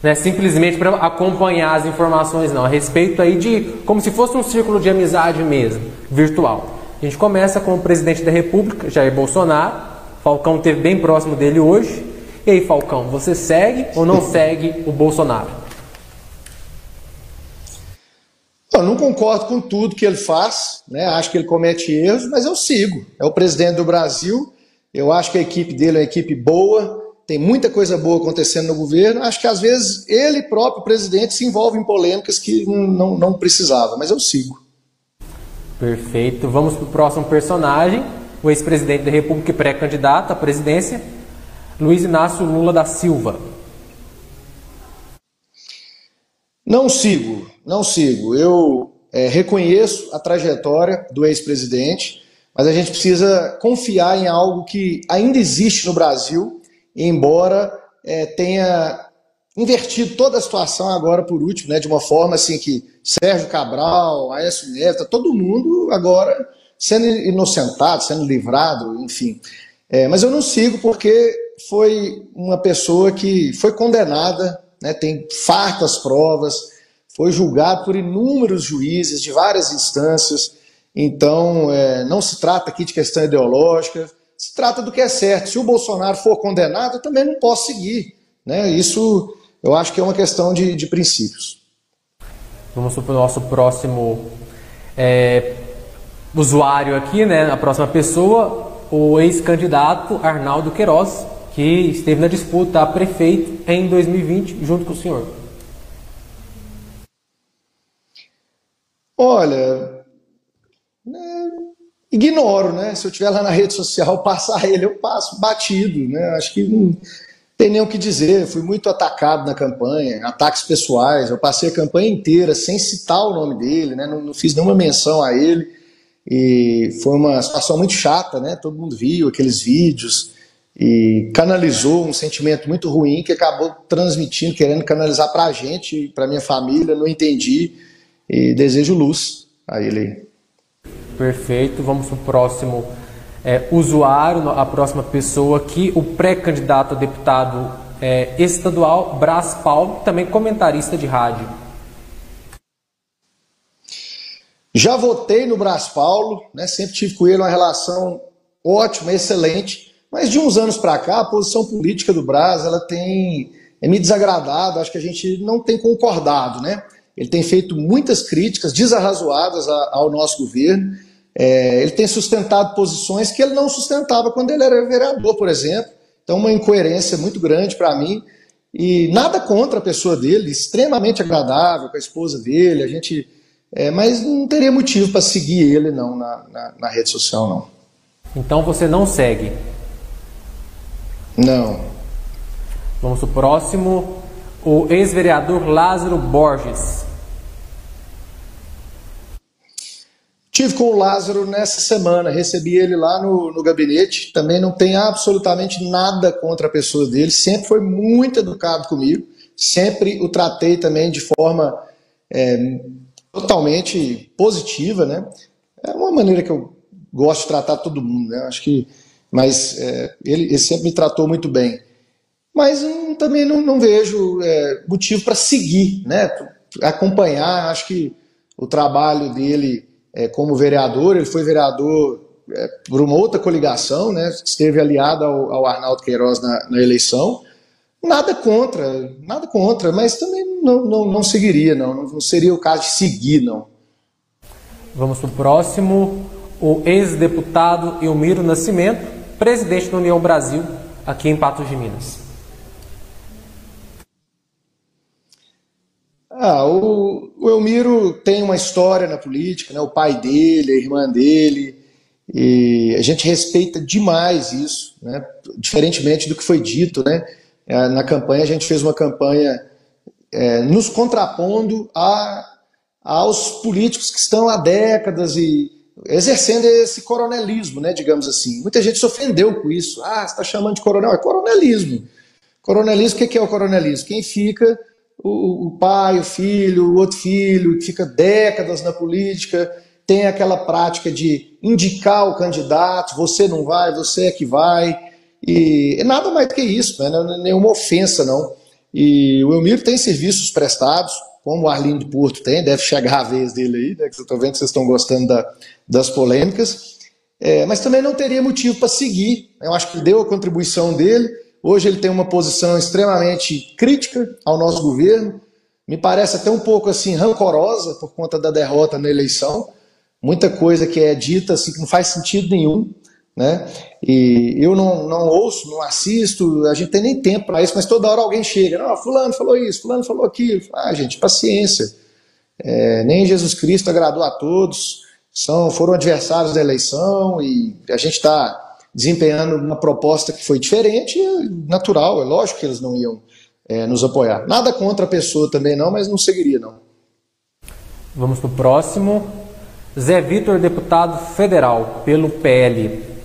né, simplesmente para acompanhar as informações, não. A respeito aí de como se fosse um círculo de amizade mesmo, virtual. A gente começa com o presidente da República, Jair Bolsonaro, Falcão esteve bem próximo dele hoje. E aí, Falcão, você segue ou não segue o Bolsonaro? Eu não concordo com tudo que ele faz, né? acho que ele comete erros, mas eu sigo. É o presidente do Brasil, eu acho que a equipe dele é uma equipe boa, tem muita coisa boa acontecendo no governo. Acho que às vezes ele próprio, presidente, se envolve em polêmicas que não, não precisava, mas eu sigo. Perfeito. Vamos para o próximo personagem o ex-presidente da República e pré-candidato à presidência, Luiz Inácio Lula da Silva. Não sigo, não sigo. Eu é, reconheço a trajetória do ex-presidente, mas a gente precisa confiar em algo que ainda existe no Brasil, embora é, tenha invertido toda a situação agora por último, né, de uma forma assim que Sérgio Cabral, Aécio tá todo mundo agora sendo inocentado, sendo livrado, enfim. É, mas eu não sigo porque foi uma pessoa que foi condenada, né, tem fartas provas, foi julgado por inúmeros juízes de várias instâncias. Então, é, não se trata aqui de questão ideológica, se trata do que é certo. Se o Bolsonaro for condenado, eu também não posso seguir. Né? Isso eu acho que é uma questão de, de princípios. Vamos para o nosso próximo é, usuário aqui, né, a próxima pessoa, o ex-candidato Arnaldo Queiroz, que esteve na disputa a prefeito em 2020 junto com o senhor. Olha, né, ignoro, né? Se eu estiver lá na rede social, passar ele, eu passo batido, né? Acho que não, Tem nem o que dizer, fui muito atacado na campanha, ataques pessoais. Eu passei a campanha inteira sem citar o nome dele, né? não, não fiz nenhuma menção a ele. E foi uma situação muito chata, né? Todo mundo viu aqueles vídeos e canalizou um sentimento muito ruim que acabou transmitindo, querendo canalizar para a gente, para minha família. Não entendi e desejo luz a ele. Perfeito. Vamos para o próximo é, usuário, a próxima pessoa aqui, o pré-candidato a deputado é, estadual, Brás Paulo, também comentarista de rádio. Já votei no Brás Paulo, né, sempre tive com ele uma relação ótima, excelente, mas de uns anos para cá, a posição política do Brás ela tem é, me desagradado, acho que a gente não tem concordado. Né? Ele tem feito muitas críticas desarrazoadas ao nosso governo, é, ele tem sustentado posições que ele não sustentava quando ele era vereador, por exemplo. Então, uma incoerência muito grande para mim. E nada contra a pessoa dele, extremamente agradável com a esposa dele. A gente, é, mas não teria motivo para seguir ele não na, na, na rede social não. Então você não segue? Não. Vamos para o próximo. O ex-vereador Lázaro Borges. Tive com o Lázaro nessa semana, recebi ele lá no, no gabinete. Também não tem absolutamente nada contra a pessoa dele, sempre foi muito educado comigo, sempre o tratei também de forma é, totalmente positiva, né? É uma maneira que eu gosto de tratar todo mundo, né? Acho que, mas é, ele, ele, sempre me tratou muito bem. Mas hum, também não, não vejo é, motivo para seguir, né? Acompanhar, acho que o trabalho dele é, como vereador, ele foi vereador é, por uma outra coligação, né, esteve aliado ao, ao Arnaldo Queiroz na, na, eleição. Nada contra, nada contra, mas também não, não, não seguiria, não, não seria o caso de seguir, não. Vamos para o próximo, o ex-deputado Elmiro Nascimento, presidente da União Brasil, aqui em Patos de Minas. Ah, o, o, Elmiro tem uma história na política, né? o pai dele, a irmã dele, e a gente respeita demais isso, né? diferentemente do que foi dito. Né? É, na campanha, a gente fez uma campanha é, nos contrapondo a, aos políticos que estão há décadas e exercendo esse coronelismo, né, digamos assim. Muita gente se ofendeu com isso. Ah, você está chamando de coronel? É coronelismo. Coronelismo, o que é o coronelismo? Quem fica o, o pai, o filho, o outro filho, que fica décadas na política, tem aquela prática de indicar o candidato, você não vai, você é que vai, e é nada mais do que isso, né? não é nenhuma ofensa não. E o Elmiro tem serviços prestados, como o Arlindo Porto tem, deve chegar a vez dele aí, né? que eu estou vendo que vocês estão gostando da, das polêmicas, é, mas também não teria motivo para seguir, eu acho que deu a contribuição dele, Hoje ele tem uma posição extremamente crítica ao nosso governo, me parece até um pouco assim rancorosa por conta da derrota na eleição. Muita coisa que é dita assim que não faz sentido nenhum, né? E eu não, não ouço, não assisto, a gente tem nem tempo para isso, mas toda hora alguém chega, não, fulano falou isso, fulano falou aquilo. Ah, gente, paciência. É, nem Jesus Cristo agradou a todos, são foram adversários da eleição e a gente está desempenhando uma proposta que foi diferente, é natural, é lógico que eles não iam é, nos apoiar. Nada contra a pessoa também não, mas não seguiria não. Vamos para o próximo. Zé Vitor, deputado federal pelo PL.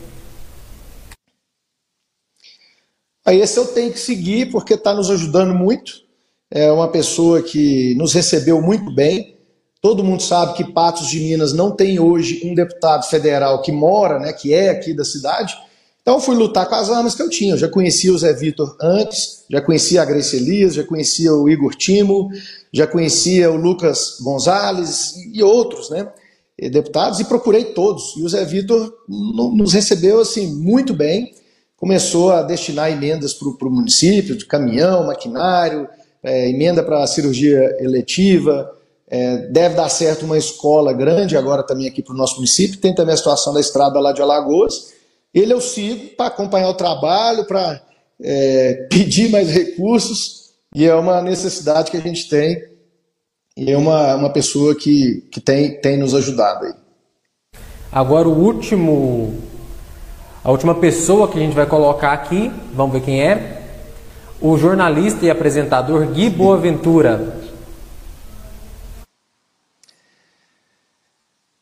Aí esse eu tenho que seguir porque está nos ajudando muito. É uma pessoa que nos recebeu muito bem. Todo mundo sabe que Patos de Minas não tem hoje um deputado federal que mora, né, que é aqui da cidade. Então fui lutar com as armas que eu tinha. Eu já conhecia o Zé Vitor antes, já conhecia a Grace Elias, já conhecia o Igor Timo, já conhecia o Lucas Gonzalez e outros, né, deputados e procurei todos. E o Zé Vitor nos recebeu assim muito bem. Começou a destinar emendas para o município, de caminhão, maquinário, é, emenda para cirurgia eletiva, é, deve dar certo uma escola grande agora também aqui para o nosso município. Tem também a situação da estrada lá de Alagoas. Ele eu sigo para acompanhar o trabalho, para é, pedir mais recursos, e é uma necessidade que a gente tem, e é uma, uma pessoa que, que tem, tem nos ajudado aí. Agora o último, a última pessoa que a gente vai colocar aqui, vamos ver quem é, o jornalista e apresentador Gui Boaventura.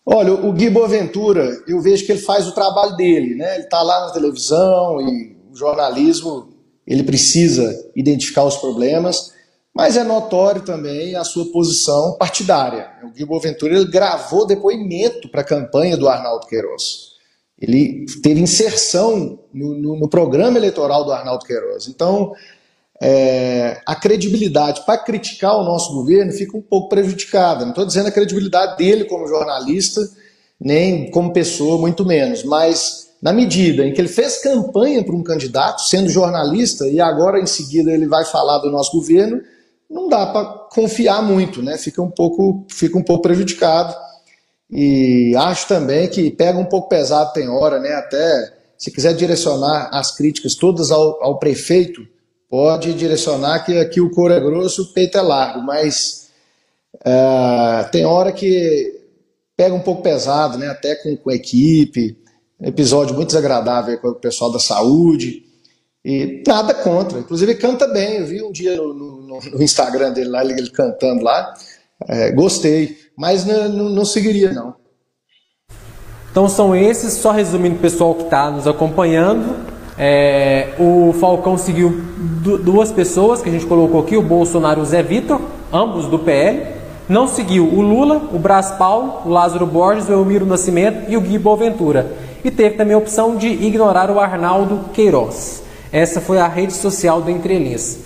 Olha, o Gui Boaventura, eu vejo que ele faz o trabalho dele, né? Ele está lá na televisão e o jornalismo, ele precisa identificar os problemas, mas é notório também a sua posição partidária. O Gui Boaventura ele gravou depoimento para a campanha do Arnaldo Queiroz. Ele teve inserção no, no, no programa eleitoral do Arnaldo Queiroz. Então, é, a credibilidade para criticar o nosso governo fica um pouco prejudicada. Não estou dizendo a credibilidade dele como jornalista, nem como pessoa, muito menos. Mas na medida em que ele fez campanha para um candidato, sendo jornalista, e agora em seguida ele vai falar do nosso governo, não dá para confiar muito, né? Fica um pouco, fica um pouco prejudicado. E acho também que pega um pouco pesado, tem hora, né? Até se quiser direcionar as críticas todas ao, ao prefeito pode direcionar que aqui o couro é grosso, o peito é largo, mas é, tem hora que pega um pouco pesado, né? até com, com a equipe, episódio muito desagradável com o pessoal da saúde, e nada contra, inclusive canta bem, eu vi um dia no, no, no Instagram dele lá, ele, ele cantando lá, é, gostei, mas não, não, seguiria não. Então são esses, só resumindo o pessoal que está nos acompanhando, é, o Falcão seguiu duas pessoas que a gente colocou aqui, o Bolsonaro e o Zé Vitor, ambos do PL. Não seguiu o Lula, o Brás Paulo, o Lázaro Borges, o Elmiro Nascimento e o Gui Boaventura. E teve também a opção de ignorar o Arnaldo Queiroz. Essa foi a rede social do Entrelinhas.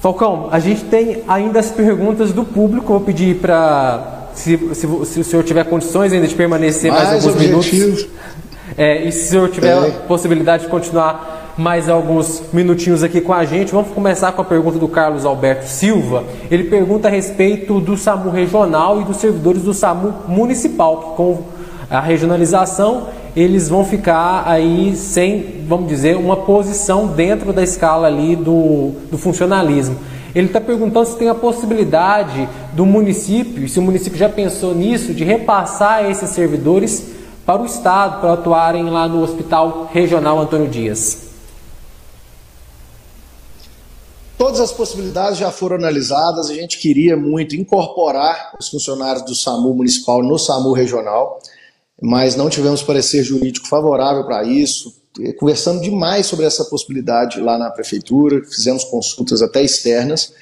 Falcão, a gente tem ainda as perguntas do público. Vou pedir para, se, se, se, o senhor tiver condições ainda de permanecer mais, mais alguns objetivo. minutos. É, e se o senhor tiver é. a possibilidade de continuar mais alguns minutinhos aqui com a gente, vamos começar com a pergunta do Carlos Alberto Silva. Ele pergunta a respeito do SAMU regional e dos servidores do SAMU municipal, que com a regionalização eles vão ficar aí sem, vamos dizer, uma posição dentro da escala ali do, do funcionalismo. Ele está perguntando se tem a possibilidade do município, se o município já pensou nisso, de repassar esses servidores para o Estado, para atuarem lá no Hospital Regional Antônio Dias? Todas as possibilidades já foram analisadas. A gente queria muito incorporar os funcionários do SAMU municipal no SAMU regional, mas não tivemos parecer jurídico favorável para isso. Conversamos demais sobre essa possibilidade lá na prefeitura, fizemos consultas até externas.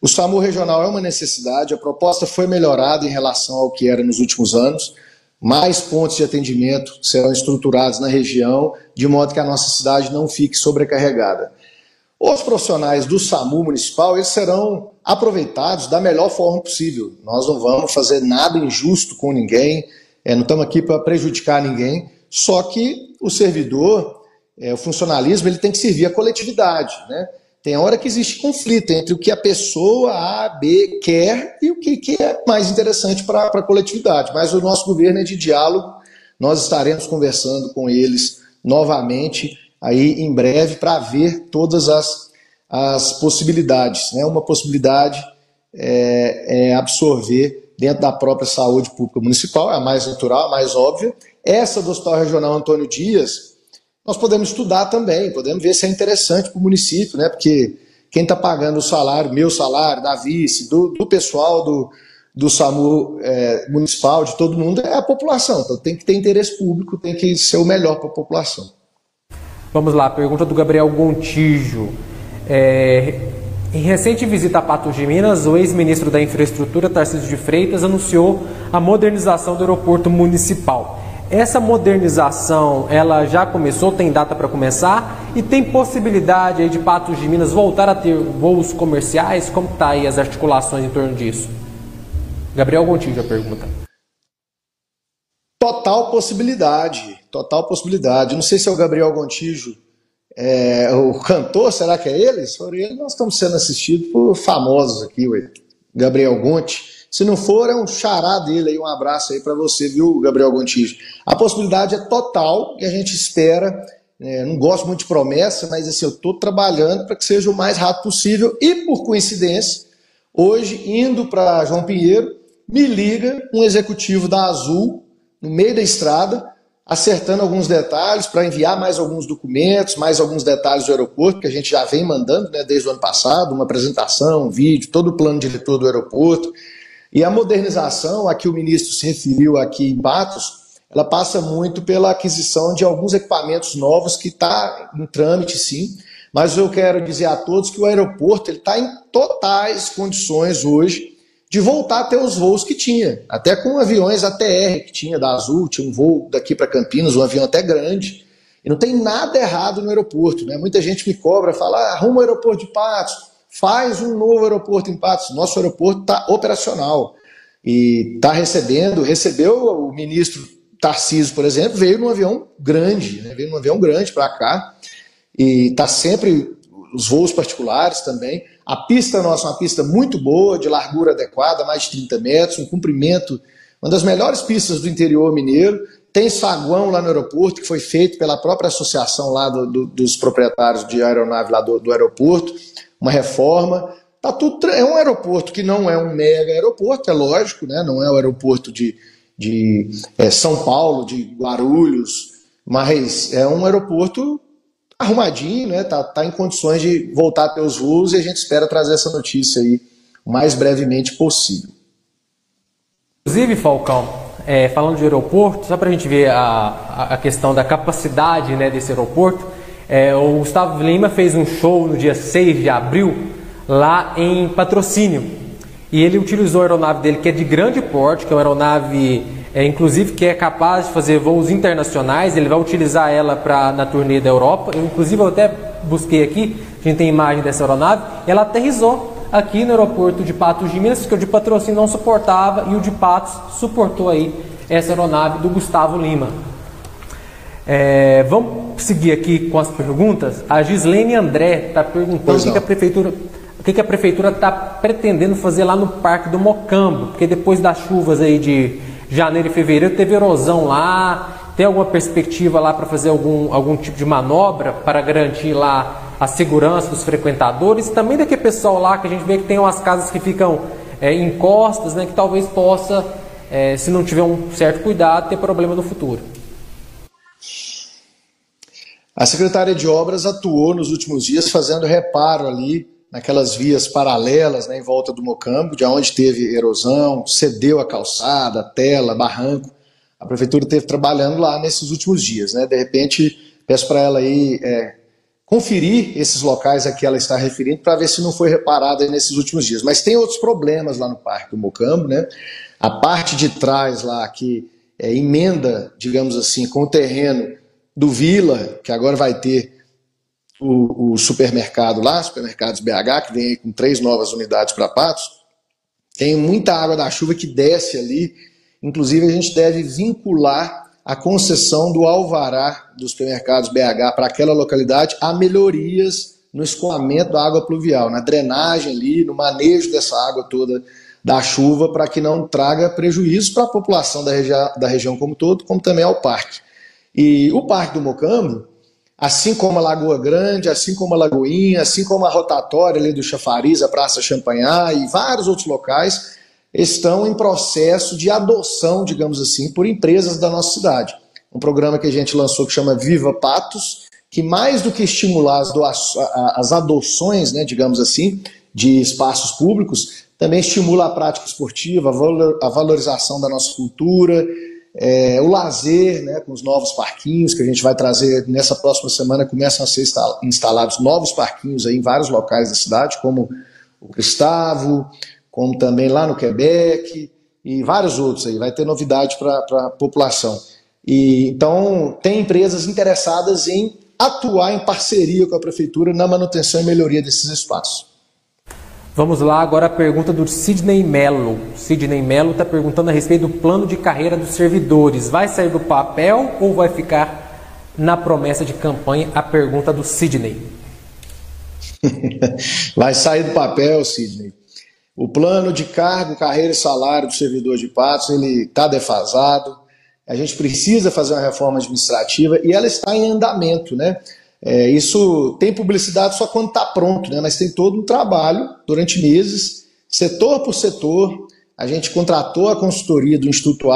O SAMU regional é uma necessidade, a proposta foi melhorada em relação ao que era nos últimos anos. Mais pontos de atendimento serão estruturados na região, de modo que a nossa cidade não fique sobrecarregada. Os profissionais do SAMU municipal eles serão aproveitados da melhor forma possível. Nós não vamos fazer nada injusto com ninguém, é, não estamos aqui para prejudicar ninguém, só que o servidor, é, o funcionalismo, ele tem que servir a coletividade. Né? Tem hora que existe conflito entre o que a pessoa A, B quer e o que, que é mais interessante para a coletividade. Mas o nosso governo é de diálogo, nós estaremos conversando com eles novamente aí em breve para ver todas as, as possibilidades. Né? Uma possibilidade é, é absorver dentro da própria saúde pública municipal, é a mais natural, a mais óbvia. Essa do Hospital Regional Antônio Dias, nós podemos estudar também, podemos ver se é interessante para o município, né? Porque quem está pagando o salário, meu salário, da vice, do, do pessoal do, do SAMU é, municipal, de todo mundo, é a população. Então tem que ter interesse público, tem que ser o melhor para a população. Vamos lá, pergunta do Gabriel Gontijo. É, em recente visita a Patos de Minas, o ex-ministro da Infraestrutura, Tarcísio de Freitas, anunciou a modernização do aeroporto municipal. Essa modernização, ela já começou, tem data para começar e tem possibilidade aí de Patos de Minas voltar a ter voos comerciais? Como está aí as articulações em torno disso? Gabriel Gontijo a pergunta. Total possibilidade, total possibilidade. Não sei se é o Gabriel Gontijo, é, o cantor, será que é ele? Se ele, nós estamos sendo assistidos por famosos aqui, ué. Gabriel Gonti. Se não for, é um xará dele aí, um abraço aí para você, viu, Gabriel Gontijo? A possibilidade é total e a gente espera. É, não gosto muito de promessa, mas assim, eu estou trabalhando para que seja o mais rápido possível. E por coincidência, hoje, indo para João Pinheiro, me liga um executivo da Azul, no meio da estrada, acertando alguns detalhes para enviar mais alguns documentos, mais alguns detalhes do aeroporto, que a gente já vem mandando né, desde o ano passado, uma apresentação, um vídeo, todo o plano diretor do aeroporto. E a modernização, a que o ministro se referiu aqui em Patos, ela passa muito pela aquisição de alguns equipamentos novos que está em trâmite, sim. Mas eu quero dizer a todos que o aeroporto está em totais condições hoje de voltar a ter os voos que tinha, até com aviões ATR que tinha da Azul, tinha um voo daqui para Campinas, um avião até grande, e não tem nada errado no aeroporto, né? Muita gente me cobra, fala, ah, arruma o aeroporto de Patos, faz um novo aeroporto em Patos. Nosso aeroporto está operacional e está recebendo, recebeu o ministro Tarcísio, por exemplo, veio num avião grande, né? veio num avião grande para cá e está sempre os voos particulares também. A pista nossa é uma pista muito boa, de largura adequada, mais de 30 metros, um comprimento, uma das melhores pistas do interior mineiro. Tem saguão lá no aeroporto, que foi feito pela própria associação lá do, do, dos proprietários de aeronave lá do, do aeroporto, uma reforma. Tá tudo, é um aeroporto que não é um mega aeroporto, é lógico, né? não é o aeroporto de, de é, São Paulo, de Guarulhos, mas é um aeroporto arrumadinho, né? Tá, tá em condições de voltar a ter os voos e a gente espera trazer essa notícia aí o mais brevemente possível. Inclusive, Falcão, é, falando de aeroporto, só para a gente ver a, a questão da capacidade né, desse aeroporto, é, o Gustavo Lima fez um show no dia 6 de abril lá em patrocínio. E ele utilizou a aeronave dele, que é de grande porte, que é uma aeronave é, inclusive que é capaz de fazer voos internacionais, ele vai utilizar ela pra, na turnê da Europa. Eu, inclusive, eu até busquei aqui, a gente tem imagem dessa aeronave, ela aterrizou aqui no aeroporto de Patos de Minas, que o de patrocínio não suportava e o de Patos suportou aí essa aeronave do Gustavo Lima. É, vamos seguir aqui com as perguntas. A Gislene André está perguntando o que, que, a prefeitura o que, que a prefeitura está pretendendo fazer lá no Parque do Mocambo, porque depois das chuvas aí de janeiro e fevereiro teve erosão lá. Tem alguma perspectiva lá para fazer algum, algum tipo de manobra para garantir lá a segurança dos frequentadores? Também daquele pessoal lá que a gente vê que tem umas casas que ficam é, encostas, né, que talvez possa, é, se não tiver um certo cuidado, ter problema no futuro. A Secretaria de Obras atuou nos últimos dias fazendo reparo ali naquelas vias paralelas né, em volta do Mocambo, de onde teve erosão, cedeu a calçada, tela, barranco. A prefeitura esteve trabalhando lá nesses últimos dias. Né? De repente, peço para ela aí é, conferir esses locais a que ela está referindo para ver se não foi reparado nesses últimos dias. Mas tem outros problemas lá no Parque do Mocambo. Né? A parte de trás lá que é, emenda, digamos assim, com o terreno do Vila, que agora vai ter o, o supermercado lá, supermercados BH, que vem aí com três novas unidades para Patos, tem muita água da chuva que desce ali. Inclusive, a gente deve vincular a concessão do alvará dos supermercados BH para aquela localidade a melhorias no escoamento da água pluvial, na drenagem ali, no manejo dessa água toda da chuva, para que não traga prejuízo para a população da, regi da região como todo, como também ao parque. E o Parque do Mocambo, assim como a Lagoa Grande, assim como a Lagoinha, assim como a rotatória ali do Chafariz, a Praça Champanhar e vários outros locais estão em processo de adoção, digamos assim, por empresas da nossa cidade. Um programa que a gente lançou que chama Viva Patos, que mais do que estimular as, as adoções, né, digamos assim, de espaços públicos, também estimula a prática esportiva, a valorização da nossa cultura, é, o lazer, né, com os novos parquinhos que a gente vai trazer nessa próxima semana, começam a ser instalados novos parquinhos aí em vários locais da cidade, como o Cristavo, como também lá no Quebec e vários outros aí. Vai ter novidade para a população. E, então, tem empresas interessadas em atuar em parceria com a prefeitura na manutenção e melhoria desses espaços. Vamos lá, agora a pergunta do Sidney Mello. Sidney Mello está perguntando a respeito do plano de carreira dos servidores. Vai sair do papel ou vai ficar na promessa de campanha? A pergunta do Sidney. vai sair do papel, Sidney. O plano de cargo, carreira e salário do servidor de Patos, ele está defasado. A gente precisa fazer uma reforma administrativa e ela está em andamento, né? É, isso tem publicidade só quando está pronto, né? mas tem todo um trabalho durante meses, setor por setor, a gente contratou a consultoria do Instituto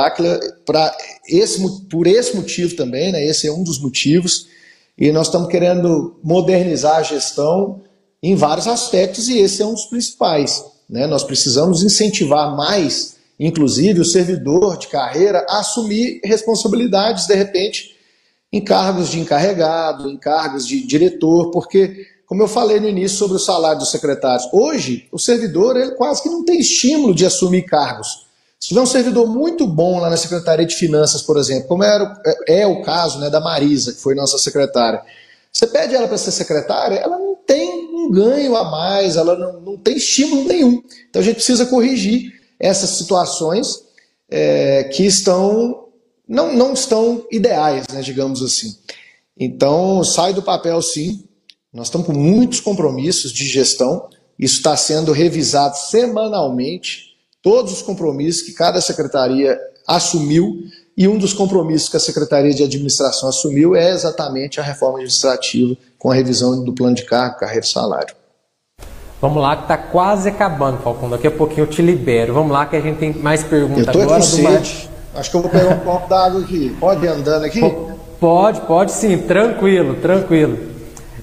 para esse, por esse motivo também, né? esse é um dos motivos, e nós estamos querendo modernizar a gestão em vários aspectos, e esse é um dos principais. Né? Nós precisamos incentivar mais, inclusive, o servidor de carreira a assumir responsabilidades, de repente, em cargos de encarregado, em cargos de diretor, porque como eu falei no início sobre o salário dos secretários, hoje o servidor ele quase que não tem estímulo de assumir cargos. Se tiver um servidor muito bom lá na Secretaria de Finanças, por exemplo, como era, é, é o caso né, da Marisa, que foi nossa secretária, você pede ela para ser secretária, ela não tem um ganho a mais, ela não, não tem estímulo nenhum. Então a gente precisa corrigir essas situações é, que estão não, não estão ideais, né, digamos assim. Então sai do papel sim nós estamos com muitos compromissos de gestão, isso está sendo revisado semanalmente, todos os compromissos que cada secretaria assumiu, e um dos compromissos que a Secretaria de Administração assumiu é exatamente a reforma administrativa com a revisão do plano de cargo, carreira e salário. Vamos lá, que está quase acabando, Falcão. Daqui a pouquinho eu te libero. Vamos lá, que a gente tem mais perguntas agora. Do Mar... Acho que eu vou pegar um copo d'água aqui. Pode ir andando aqui? Pode, pode sim. Tranquilo, tranquilo.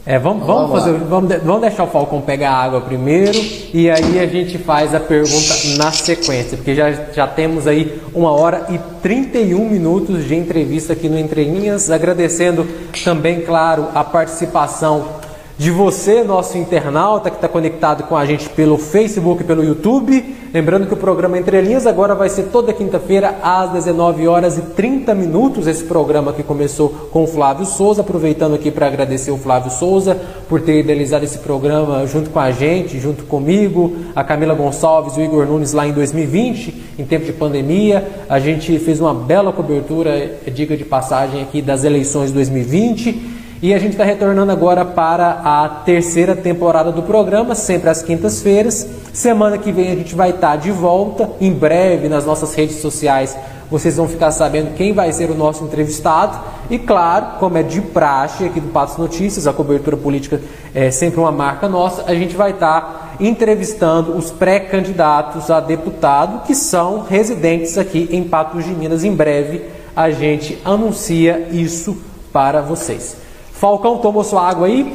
É, vamos, vamos, vamos, fazer, vamos, vamos deixar o Falcão pegar a água primeiro e aí a gente faz a pergunta na sequência, porque já, já temos aí uma hora e 31 minutos de entrevista aqui no Entre Linhas, agradecendo também, claro, a participação de você, nosso internauta que está conectado com a gente pelo Facebook e pelo YouTube. Lembrando que o programa Entre Linhas agora vai ser toda quinta-feira às 19 horas e 30 minutos. Esse programa que começou com o Flávio Souza, aproveitando aqui para agradecer o Flávio Souza por ter idealizado esse programa junto com a gente, junto comigo, a Camila Gonçalves e o Igor Nunes lá em 2020, em tempo de pandemia. A gente fez uma bela cobertura, diga de passagem aqui, das eleições de 2020. E a gente está retornando agora para a terceira temporada do programa, sempre às quintas-feiras. Semana que vem a gente vai estar tá de volta, em breve nas nossas redes sociais. Vocês vão ficar sabendo quem vai ser o nosso entrevistado. E claro, como é de praxe aqui do Patos Notícias, a cobertura política é sempre uma marca nossa, a gente vai estar tá entrevistando os pré-candidatos a deputado que são residentes aqui em Patos de Minas. Em breve a gente anuncia isso para vocês. Falcão, tomou sua água aí?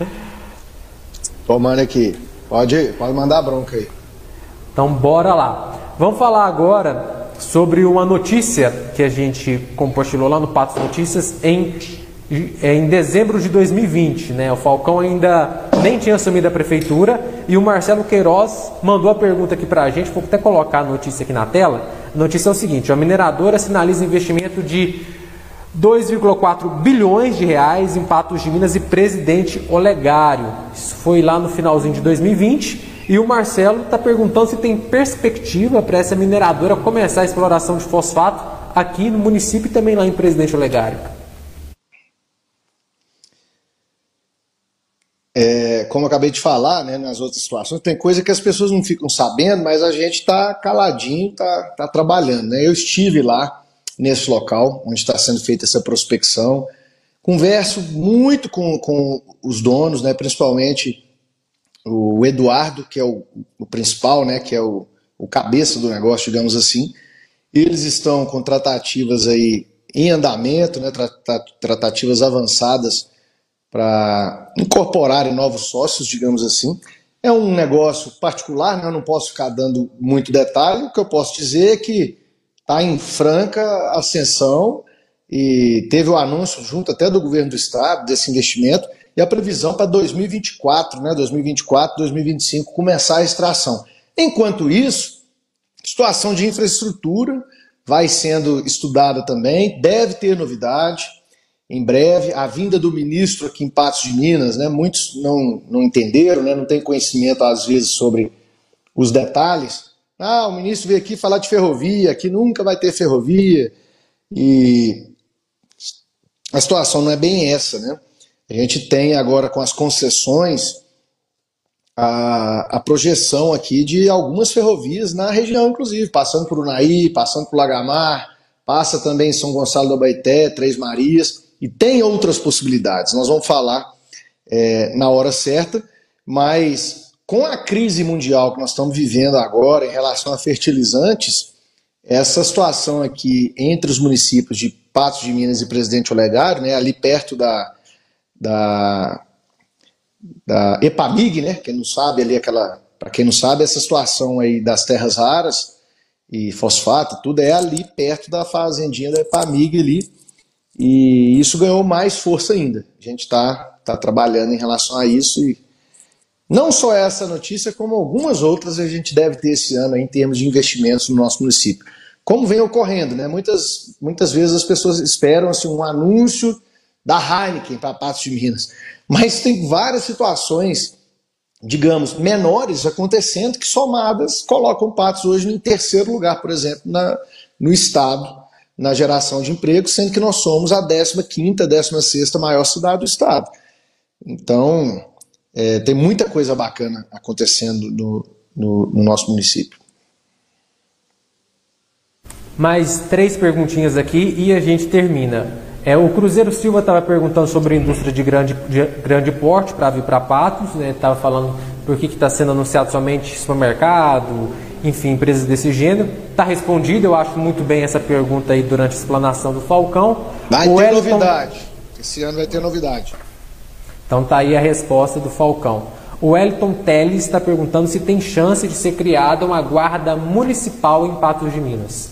Tomando aqui. Pode, pode mandar bronca aí. Então bora lá. Vamos falar agora sobre uma notícia que a gente compartilhou lá no Patos Notícias em, em dezembro de 2020. Né? O Falcão ainda nem tinha assumido a prefeitura e o Marcelo Queiroz mandou a pergunta aqui para a gente. Vou até colocar a notícia aqui na tela. A notícia é o seguinte: a mineradora sinaliza investimento de 2,4 bilhões de reais em Patos de Minas e Presidente Olegário. Isso foi lá no finalzinho de 2020. E o Marcelo está perguntando se tem perspectiva para essa mineradora começar a exploração de fosfato aqui no município e também lá em Presidente Olegário. É, como eu acabei de falar, né, nas outras situações, tem coisa que as pessoas não ficam sabendo, mas a gente está caladinho, está tá trabalhando. Né? Eu estive lá nesse local onde está sendo feita essa prospecção. Converso muito com, com os donos, né, principalmente o Eduardo, que é o, o principal, né, que é o, o cabeça do negócio, digamos assim. Eles estão com tratativas aí em andamento, né, tratativas avançadas para incorporarem novos sócios, digamos assim. É um negócio particular, né, eu não posso ficar dando muito detalhe. O que eu posso dizer é que está em franca ascensão e teve o anúncio junto até do governo do estado desse investimento e a previsão para 2024, né, 2024, 2025 começar a extração. Enquanto isso, situação de infraestrutura vai sendo estudada também, deve ter novidade em breve. A vinda do ministro aqui em Patos de Minas, né, muitos não, não entenderam, né, não têm conhecimento às vezes sobre os detalhes, ah, o ministro veio aqui falar de ferrovia, que nunca vai ter ferrovia. E a situação não é bem essa, né? A gente tem agora com as concessões a, a projeção aqui de algumas ferrovias na região, inclusive, passando por Unaí, passando por Lagamar, passa também em São Gonçalo do Abaité, Três Marias, e tem outras possibilidades. Nós vamos falar é, na hora certa, mas com a crise mundial que nós estamos vivendo agora em relação a fertilizantes, essa situação aqui entre os municípios de Patos de Minas e Presidente Olegário, né, ali perto da, da, da Epamig, né, quem não sabe ali aquela, para quem não sabe, essa situação aí das terras raras e fosfato, tudo é ali perto da fazendinha da Epamig ali, e isso ganhou mais força ainda. A gente está tá trabalhando em relação a isso e não só essa notícia, como algumas outras a gente deve ter esse ano em termos de investimentos no nosso município. Como vem ocorrendo, né? Muitas, muitas vezes as pessoas esperam assim, um anúncio da Heineken para Patos de Minas, mas tem várias situações, digamos, menores acontecendo que somadas colocam Patos hoje em terceiro lugar, por exemplo, na, no estado, na geração de emprego, sendo que nós somos a 15ª, 16ª maior cidade do estado. Então, é, tem muita coisa bacana acontecendo no, no, no nosso município. Mais três perguntinhas aqui e a gente termina. É, o Cruzeiro Silva estava perguntando sobre a indústria de grande, de grande porte para vir para Patos, estava né? falando por que está sendo anunciado somente supermercado, enfim, empresas desse gênero. Está respondido, eu acho muito bem essa pergunta aí durante a explanação do Falcão. Vai o ter Wellington... novidade. Esse ano vai ter novidade. Então tá aí a resposta do Falcão. O Wellington Teles está perguntando se tem chance de ser criada uma guarda municipal em Patos de Minas.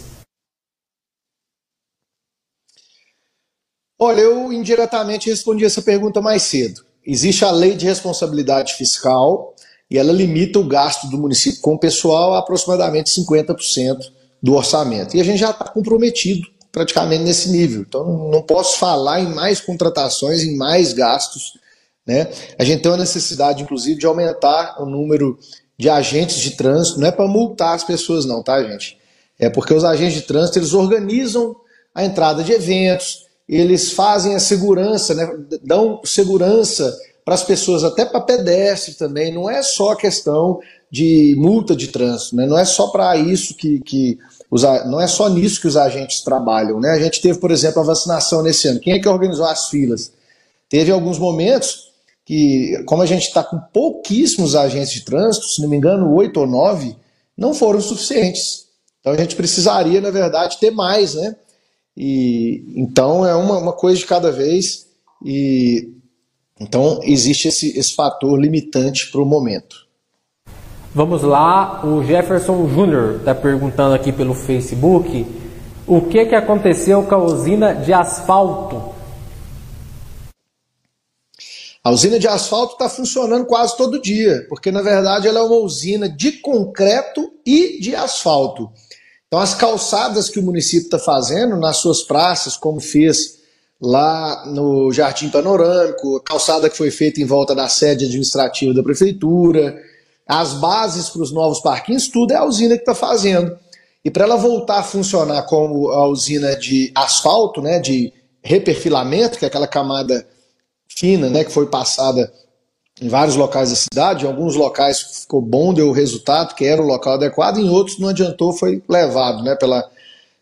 Olha, eu indiretamente respondi essa pergunta mais cedo. Existe a lei de responsabilidade fiscal e ela limita o gasto do município com o pessoal a aproximadamente 50% do orçamento. E a gente já está comprometido praticamente nesse nível. Então não posso falar em mais contratações, em mais gastos né? A gente tem uma necessidade, inclusive, de aumentar o número de agentes de trânsito, não é para multar as pessoas, não, tá, gente? É porque os agentes de trânsito eles organizam a entrada de eventos, eles fazem a segurança, né? dão segurança para as pessoas, até para pedestre também. Não é só questão de multa de trânsito, né? não é só para isso que, que os, não é só nisso que os agentes trabalham. Né? A gente teve, por exemplo, a vacinação nesse ano. Quem é que organizou as filas? Teve alguns momentos que, como a gente está com pouquíssimos agentes de trânsito, se não me engano, oito ou nove, não foram suficientes. Então a gente precisaria, na verdade, ter mais, né? E, então é uma, uma coisa de cada vez e então existe esse, esse fator limitante para o momento. Vamos lá, o Jefferson Júnior está perguntando aqui pelo Facebook o que, que aconteceu com a usina de asfalto a usina de asfalto está funcionando quase todo dia, porque na verdade ela é uma usina de concreto e de asfalto. Então as calçadas que o município está fazendo nas suas praças, como fez lá no Jardim Panorâmico, a calçada que foi feita em volta da sede administrativa da prefeitura, as bases para os novos parquinhos, tudo é a usina que está fazendo. E para ela voltar a funcionar como a usina de asfalto, né, de reperfilamento, que é aquela camada fina, né, que foi passada em vários locais da cidade. Em alguns locais ficou bom, deu o resultado, que era o local adequado, em outros não adiantou, foi levado né, pela,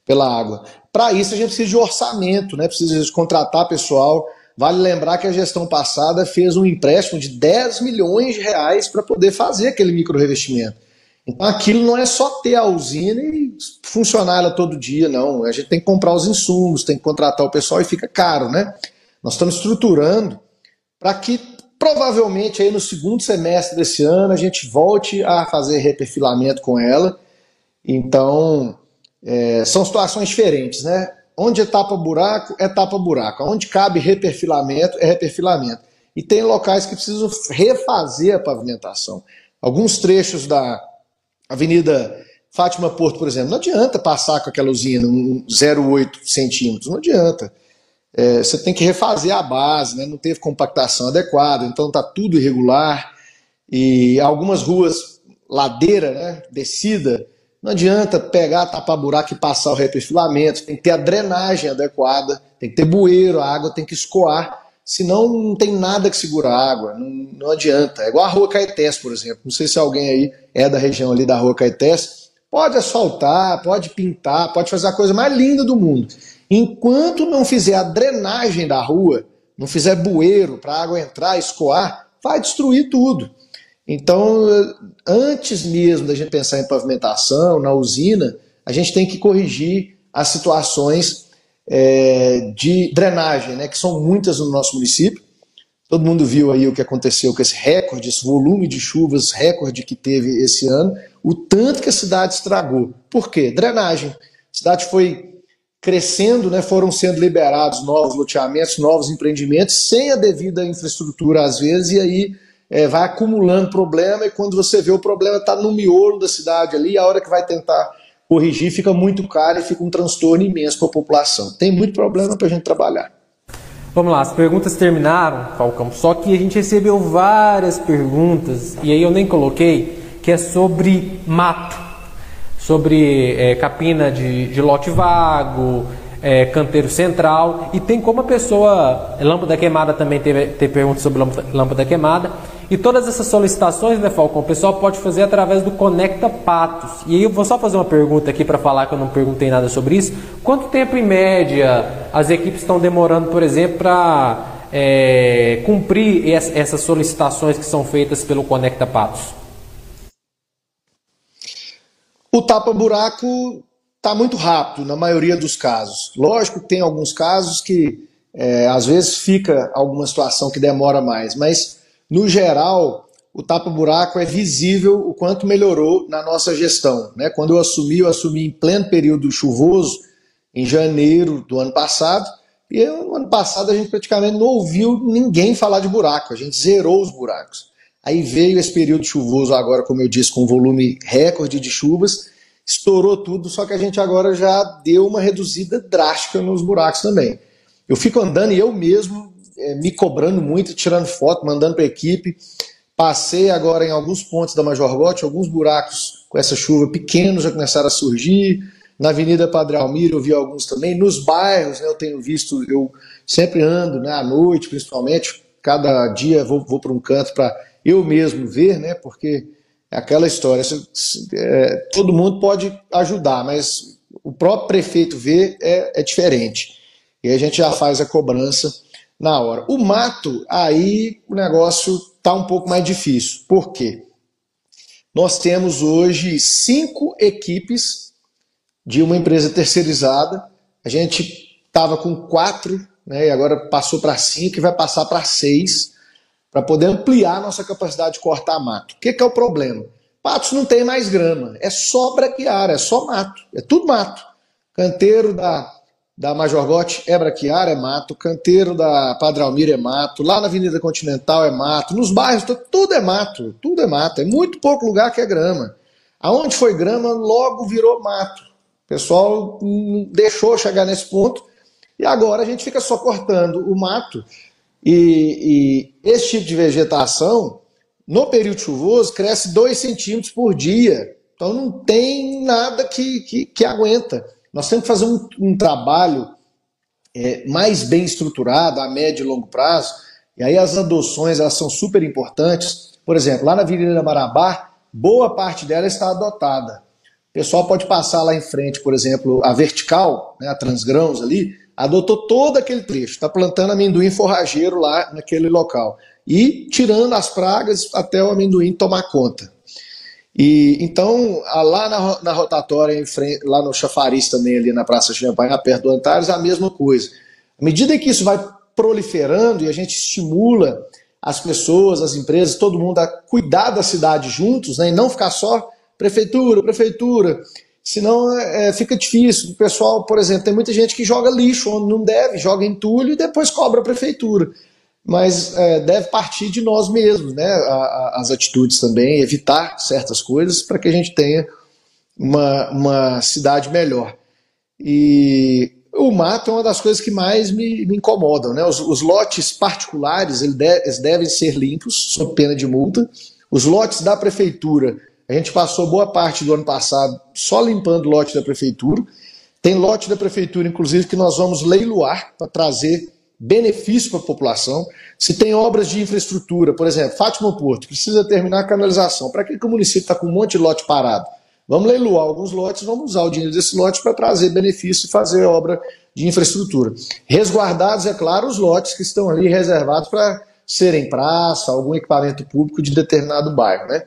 pela água. Para isso a gente precisa de orçamento, né, precisa de contratar pessoal. Vale lembrar que a gestão passada fez um empréstimo de 10 milhões de reais para poder fazer aquele micro revestimento. Então aquilo não é só ter a usina e funcionar ela todo dia, não. A gente tem que comprar os insumos, tem que contratar o pessoal e fica caro, né? Nós estamos estruturando para que provavelmente aí no segundo semestre desse ano a gente volte a fazer reperfilamento com ela. Então, é, são situações diferentes, né? Onde é tapa buraco, é tapa buraco. Onde cabe reperfilamento, é reperfilamento. E tem locais que precisam refazer a pavimentação. Alguns trechos da Avenida Fátima Porto, por exemplo, não adianta passar com aquela usina um 0,8 centímetros, não adianta é, você tem que refazer a base, né? não teve compactação adequada, então está tudo irregular. E algumas ruas, ladeira, né? descida, não adianta pegar, tapar buraco e passar o reperfilamento, tem que ter a drenagem adequada, tem que ter bueiro, a água tem que escoar, senão não tem nada que segura a água, não, não adianta. É igual a Rua Caetés, por exemplo, não sei se alguém aí é da região ali da Rua Caetés, pode asfaltar, pode pintar, pode fazer a coisa mais linda do mundo. Enquanto não fizer a drenagem da rua, não fizer bueiro para a água entrar, escoar, vai destruir tudo. Então, antes mesmo da gente pensar em pavimentação, na usina, a gente tem que corrigir as situações é, de drenagem, né, que são muitas no nosso município. Todo mundo viu aí o que aconteceu com esse recorde, esse volume de chuvas recorde que teve esse ano, o tanto que a cidade estragou. Por quê? Drenagem. A cidade foi crescendo, né, foram sendo liberados novos loteamentos, novos empreendimentos, sem a devida infraestrutura às vezes, e aí é, vai acumulando problema, e quando você vê o problema está no miolo da cidade ali, a hora que vai tentar corrigir fica muito caro e fica um transtorno imenso para a população. Tem muito problema para a gente trabalhar. Vamos lá, as perguntas terminaram, Falcão, só que a gente recebeu várias perguntas, e aí eu nem coloquei, que é sobre mato, sobre é, capina de, de lote vago, é, canteiro central, e tem como a pessoa, lâmpada queimada também teve, teve perguntas sobre lâmpada, lâmpada queimada, e todas essas solicitações, né, Falcão, o pessoal pode fazer através do Conecta Patos. E aí eu vou só fazer uma pergunta aqui para falar que eu não perguntei nada sobre isso. Quanto tempo em média as equipes estão demorando, por exemplo, para é, cumprir essas solicitações que são feitas pelo Conecta Patos? O tapa-buraco está muito rápido na maioria dos casos. Lógico que tem alguns casos que é, às vezes fica alguma situação que demora mais, mas no geral, o tapa-buraco é visível o quanto melhorou na nossa gestão. Né? Quando eu assumi, eu assumi em pleno período chuvoso, em janeiro do ano passado, e no ano passado a gente praticamente não ouviu ninguém falar de buraco, a gente zerou os buracos. Aí veio esse período chuvoso agora, como eu disse, com volume recorde de chuvas, estourou tudo, só que a gente agora já deu uma reduzida drástica nos buracos também. Eu fico andando e eu mesmo é, me cobrando muito, tirando foto, mandando para a equipe. Passei agora em alguns pontos da Major Gotti, alguns buracos com essa chuva pequenos já começaram a surgir. Na Avenida Padre Almir eu vi alguns também. Nos bairros, né, eu tenho visto, eu sempre ando, né, à noite principalmente, cada dia vou, vou para um canto para eu mesmo ver, né, porque é aquela história, é, todo mundo pode ajudar, mas o próprio prefeito ver é, é diferente. E a gente já faz a cobrança na hora. O mato, aí o negócio está um pouco mais difícil. Por quê? Nós temos hoje cinco equipes de uma empresa terceirizada. A gente estava com quatro, né, e agora passou para cinco e vai passar para seis, para poder ampliar nossa capacidade de cortar mato. O que, que é o problema? Patos não tem mais grama, é só braquiária, é só mato, é tudo mato. Canteiro da da Major Gotti é braquiária, é mato, canteiro da Padre Almir é mato, lá na Avenida Continental é mato, nos bairros tudo é mato, tudo é mato, é muito pouco lugar que é grama. Aonde foi grama, logo virou mato. O pessoal deixou chegar nesse ponto e agora a gente fica só cortando o mato. E esse tipo de vegetação, no período chuvoso, cresce 2 centímetros por dia. Então não tem nada que, que, que aguenta. Nós temos que fazer um, um trabalho é, mais bem estruturado, a médio e longo prazo, e aí as adoções elas são super importantes. Por exemplo, lá na Avenida Marabá, boa parte dela está adotada. O pessoal pode passar lá em frente, por exemplo, a vertical, né, a transgrãos ali, adotou todo aquele trecho, está plantando amendoim forrageiro lá naquele local e tirando as pragas até o amendoim tomar conta. E então, lá na, na rotatória, frente, lá no Chafariz também, ali na Praça Champagne, perto do Antares, a mesma coisa. À medida que isso vai proliferando e a gente estimula as pessoas, as empresas, todo mundo a cuidar da cidade juntos, né, e não ficar só prefeitura, prefeitura, senão é, fica difícil. O pessoal, por exemplo, tem muita gente que joga lixo onde não deve, joga entulho e depois cobra a prefeitura mas é, deve partir de nós mesmos, né? A, a, as atitudes também, evitar certas coisas para que a gente tenha uma, uma cidade melhor. E o mato é uma das coisas que mais me, me incomodam, né? Os, os lotes particulares eles, de, eles devem ser limpos, sob pena de multa. Os lotes da prefeitura, a gente passou boa parte do ano passado só limpando lote da prefeitura. Tem lote da prefeitura, inclusive, que nós vamos leiloar para trazer benefício para a população. Se tem obras de infraestrutura, por exemplo, Fátima Porto, precisa terminar a canalização. Para que, que o município está com um monte de lote parado? Vamos leiloar alguns lotes, vamos usar o dinheiro desse lote para trazer benefício e fazer obra de infraestrutura. Resguardados, é claro, os lotes que estão ali reservados para ser em praça, algum equipamento público de determinado bairro, né?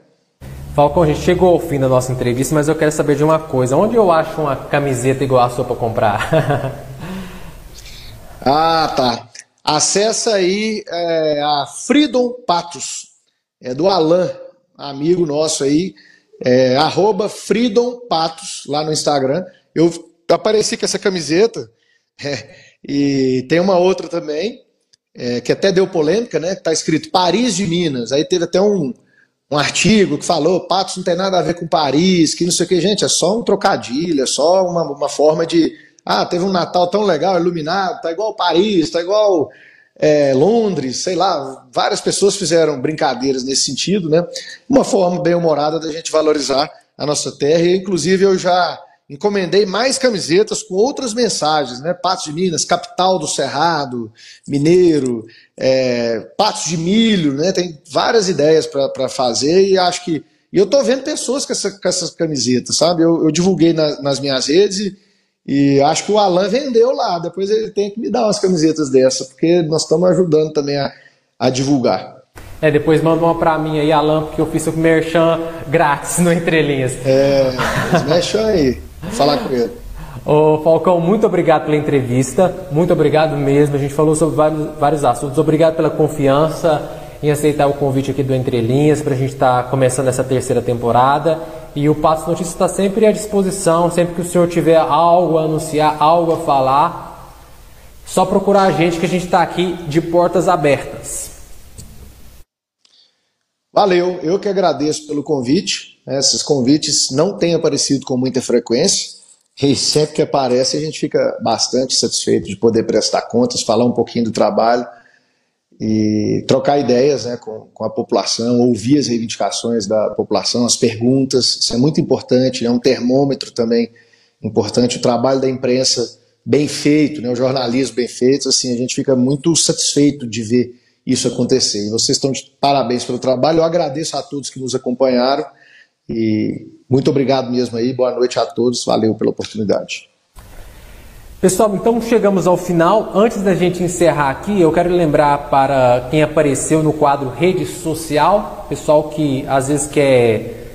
Falcão, a gente chegou ao fim da nossa entrevista, mas eu quero saber de uma coisa. Onde eu acho uma camiseta igual a sua para comprar? ah, tá. Acessa aí é, a Freedom Patos, é do Alan, amigo nosso aí, é, arroba Freedom Patos, lá no Instagram. Eu apareci com essa camiseta, é, e tem uma outra também, é, que até deu polêmica, né? Tá escrito Paris de Minas. Aí teve até um, um artigo que falou Patos não tem nada a ver com Paris, que não sei o que, gente, é só um trocadilho, é só uma, uma forma de. Ah, teve um Natal tão legal, iluminado, tá igual Paris, tá igual é, Londres, sei lá, várias pessoas fizeram brincadeiras nesse sentido, né? Uma forma bem humorada da gente valorizar a nossa terra, e inclusive eu já encomendei mais camisetas com outras mensagens, né? Patos de Minas, capital do Cerrado, Mineiro, é, Patos de Milho, né? Tem várias ideias para fazer e acho que. E eu tô vendo pessoas com, essa, com essas camisetas, sabe? Eu, eu divulguei na, nas minhas redes e, e, acho que o Alan vendeu lá. Depois ele tem que me dar umas camisetas dessa, porque nós estamos ajudando também a, a divulgar. É, depois manda uma pra mim aí, Alan, porque eu fiz o merchan grátis no Entrelinhas. É, merchan aí. falar com ele. Ô Falcão, muito obrigado pela entrevista, muito obrigado mesmo. A gente falou sobre vários, vários assuntos. Obrigado pela confiança em aceitar o convite aqui do Entre Linhas para a gente estar tá começando essa terceira temporada. E o Patos Notícias está sempre à disposição, sempre que o senhor tiver algo a anunciar, algo a falar, só procurar a gente que a gente está aqui de portas abertas. Valeu, eu que agradeço pelo convite. Né? Esses convites não têm aparecido com muita frequência e sempre que aparece a gente fica bastante satisfeito de poder prestar contas, falar um pouquinho do trabalho e trocar ideias né, com, com a população, ouvir as reivindicações da população, as perguntas. Isso é muito importante, é um termômetro também importante. O trabalho da imprensa bem feito, né, o jornalismo bem feito, assim, a gente fica muito satisfeito de ver isso acontecer. E vocês estão de parabéns pelo trabalho. Eu agradeço a todos que nos acompanharam e muito obrigado mesmo aí. Boa noite a todos. Valeu pela oportunidade. Pessoal, então chegamos ao final. Antes da gente encerrar aqui, eu quero lembrar para quem apareceu no quadro Rede Social, pessoal que às vezes quer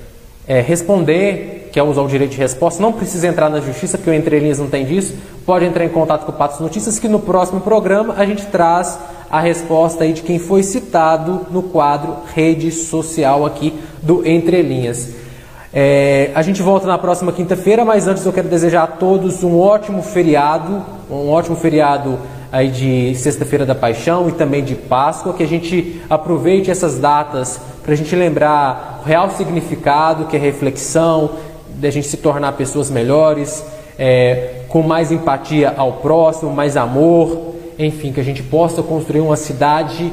é, responder, quer usar o direito de resposta, não precisa entrar na justiça, porque o Entre Linhas não tem disso. Pode entrar em contato com o Patos Notícias, que no próximo programa a gente traz a resposta aí de quem foi citado no quadro Rede Social aqui do Entre Linhas. É, a gente volta na próxima quinta-feira, mas antes eu quero desejar a todos um ótimo feriado, um ótimo feriado aí de Sexta-feira da Paixão e também de Páscoa, que a gente aproveite essas datas para a gente lembrar o real significado, que é reflexão, da gente se tornar pessoas melhores, é, com mais empatia ao próximo, mais amor, enfim, que a gente possa construir uma cidade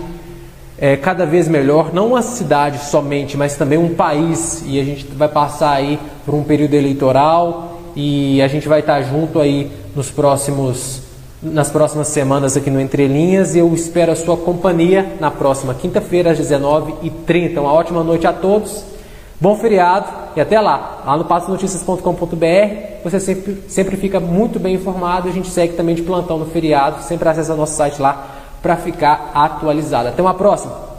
é, cada vez melhor, não uma cidade somente, mas também um país. E a gente vai passar aí por um período eleitoral e a gente vai estar junto aí nos próximos, nas próximas semanas aqui no Entre Linhas. E eu espero a sua companhia na próxima quinta-feira às 19h30. Uma ótima noite a todos. Bom feriado e até lá. Lá no passanoticias.com.br você sempre, sempre fica muito bem informado. A gente segue também de plantão no feriado. Sempre acessa nosso site lá para ficar atualizado. Até uma próxima!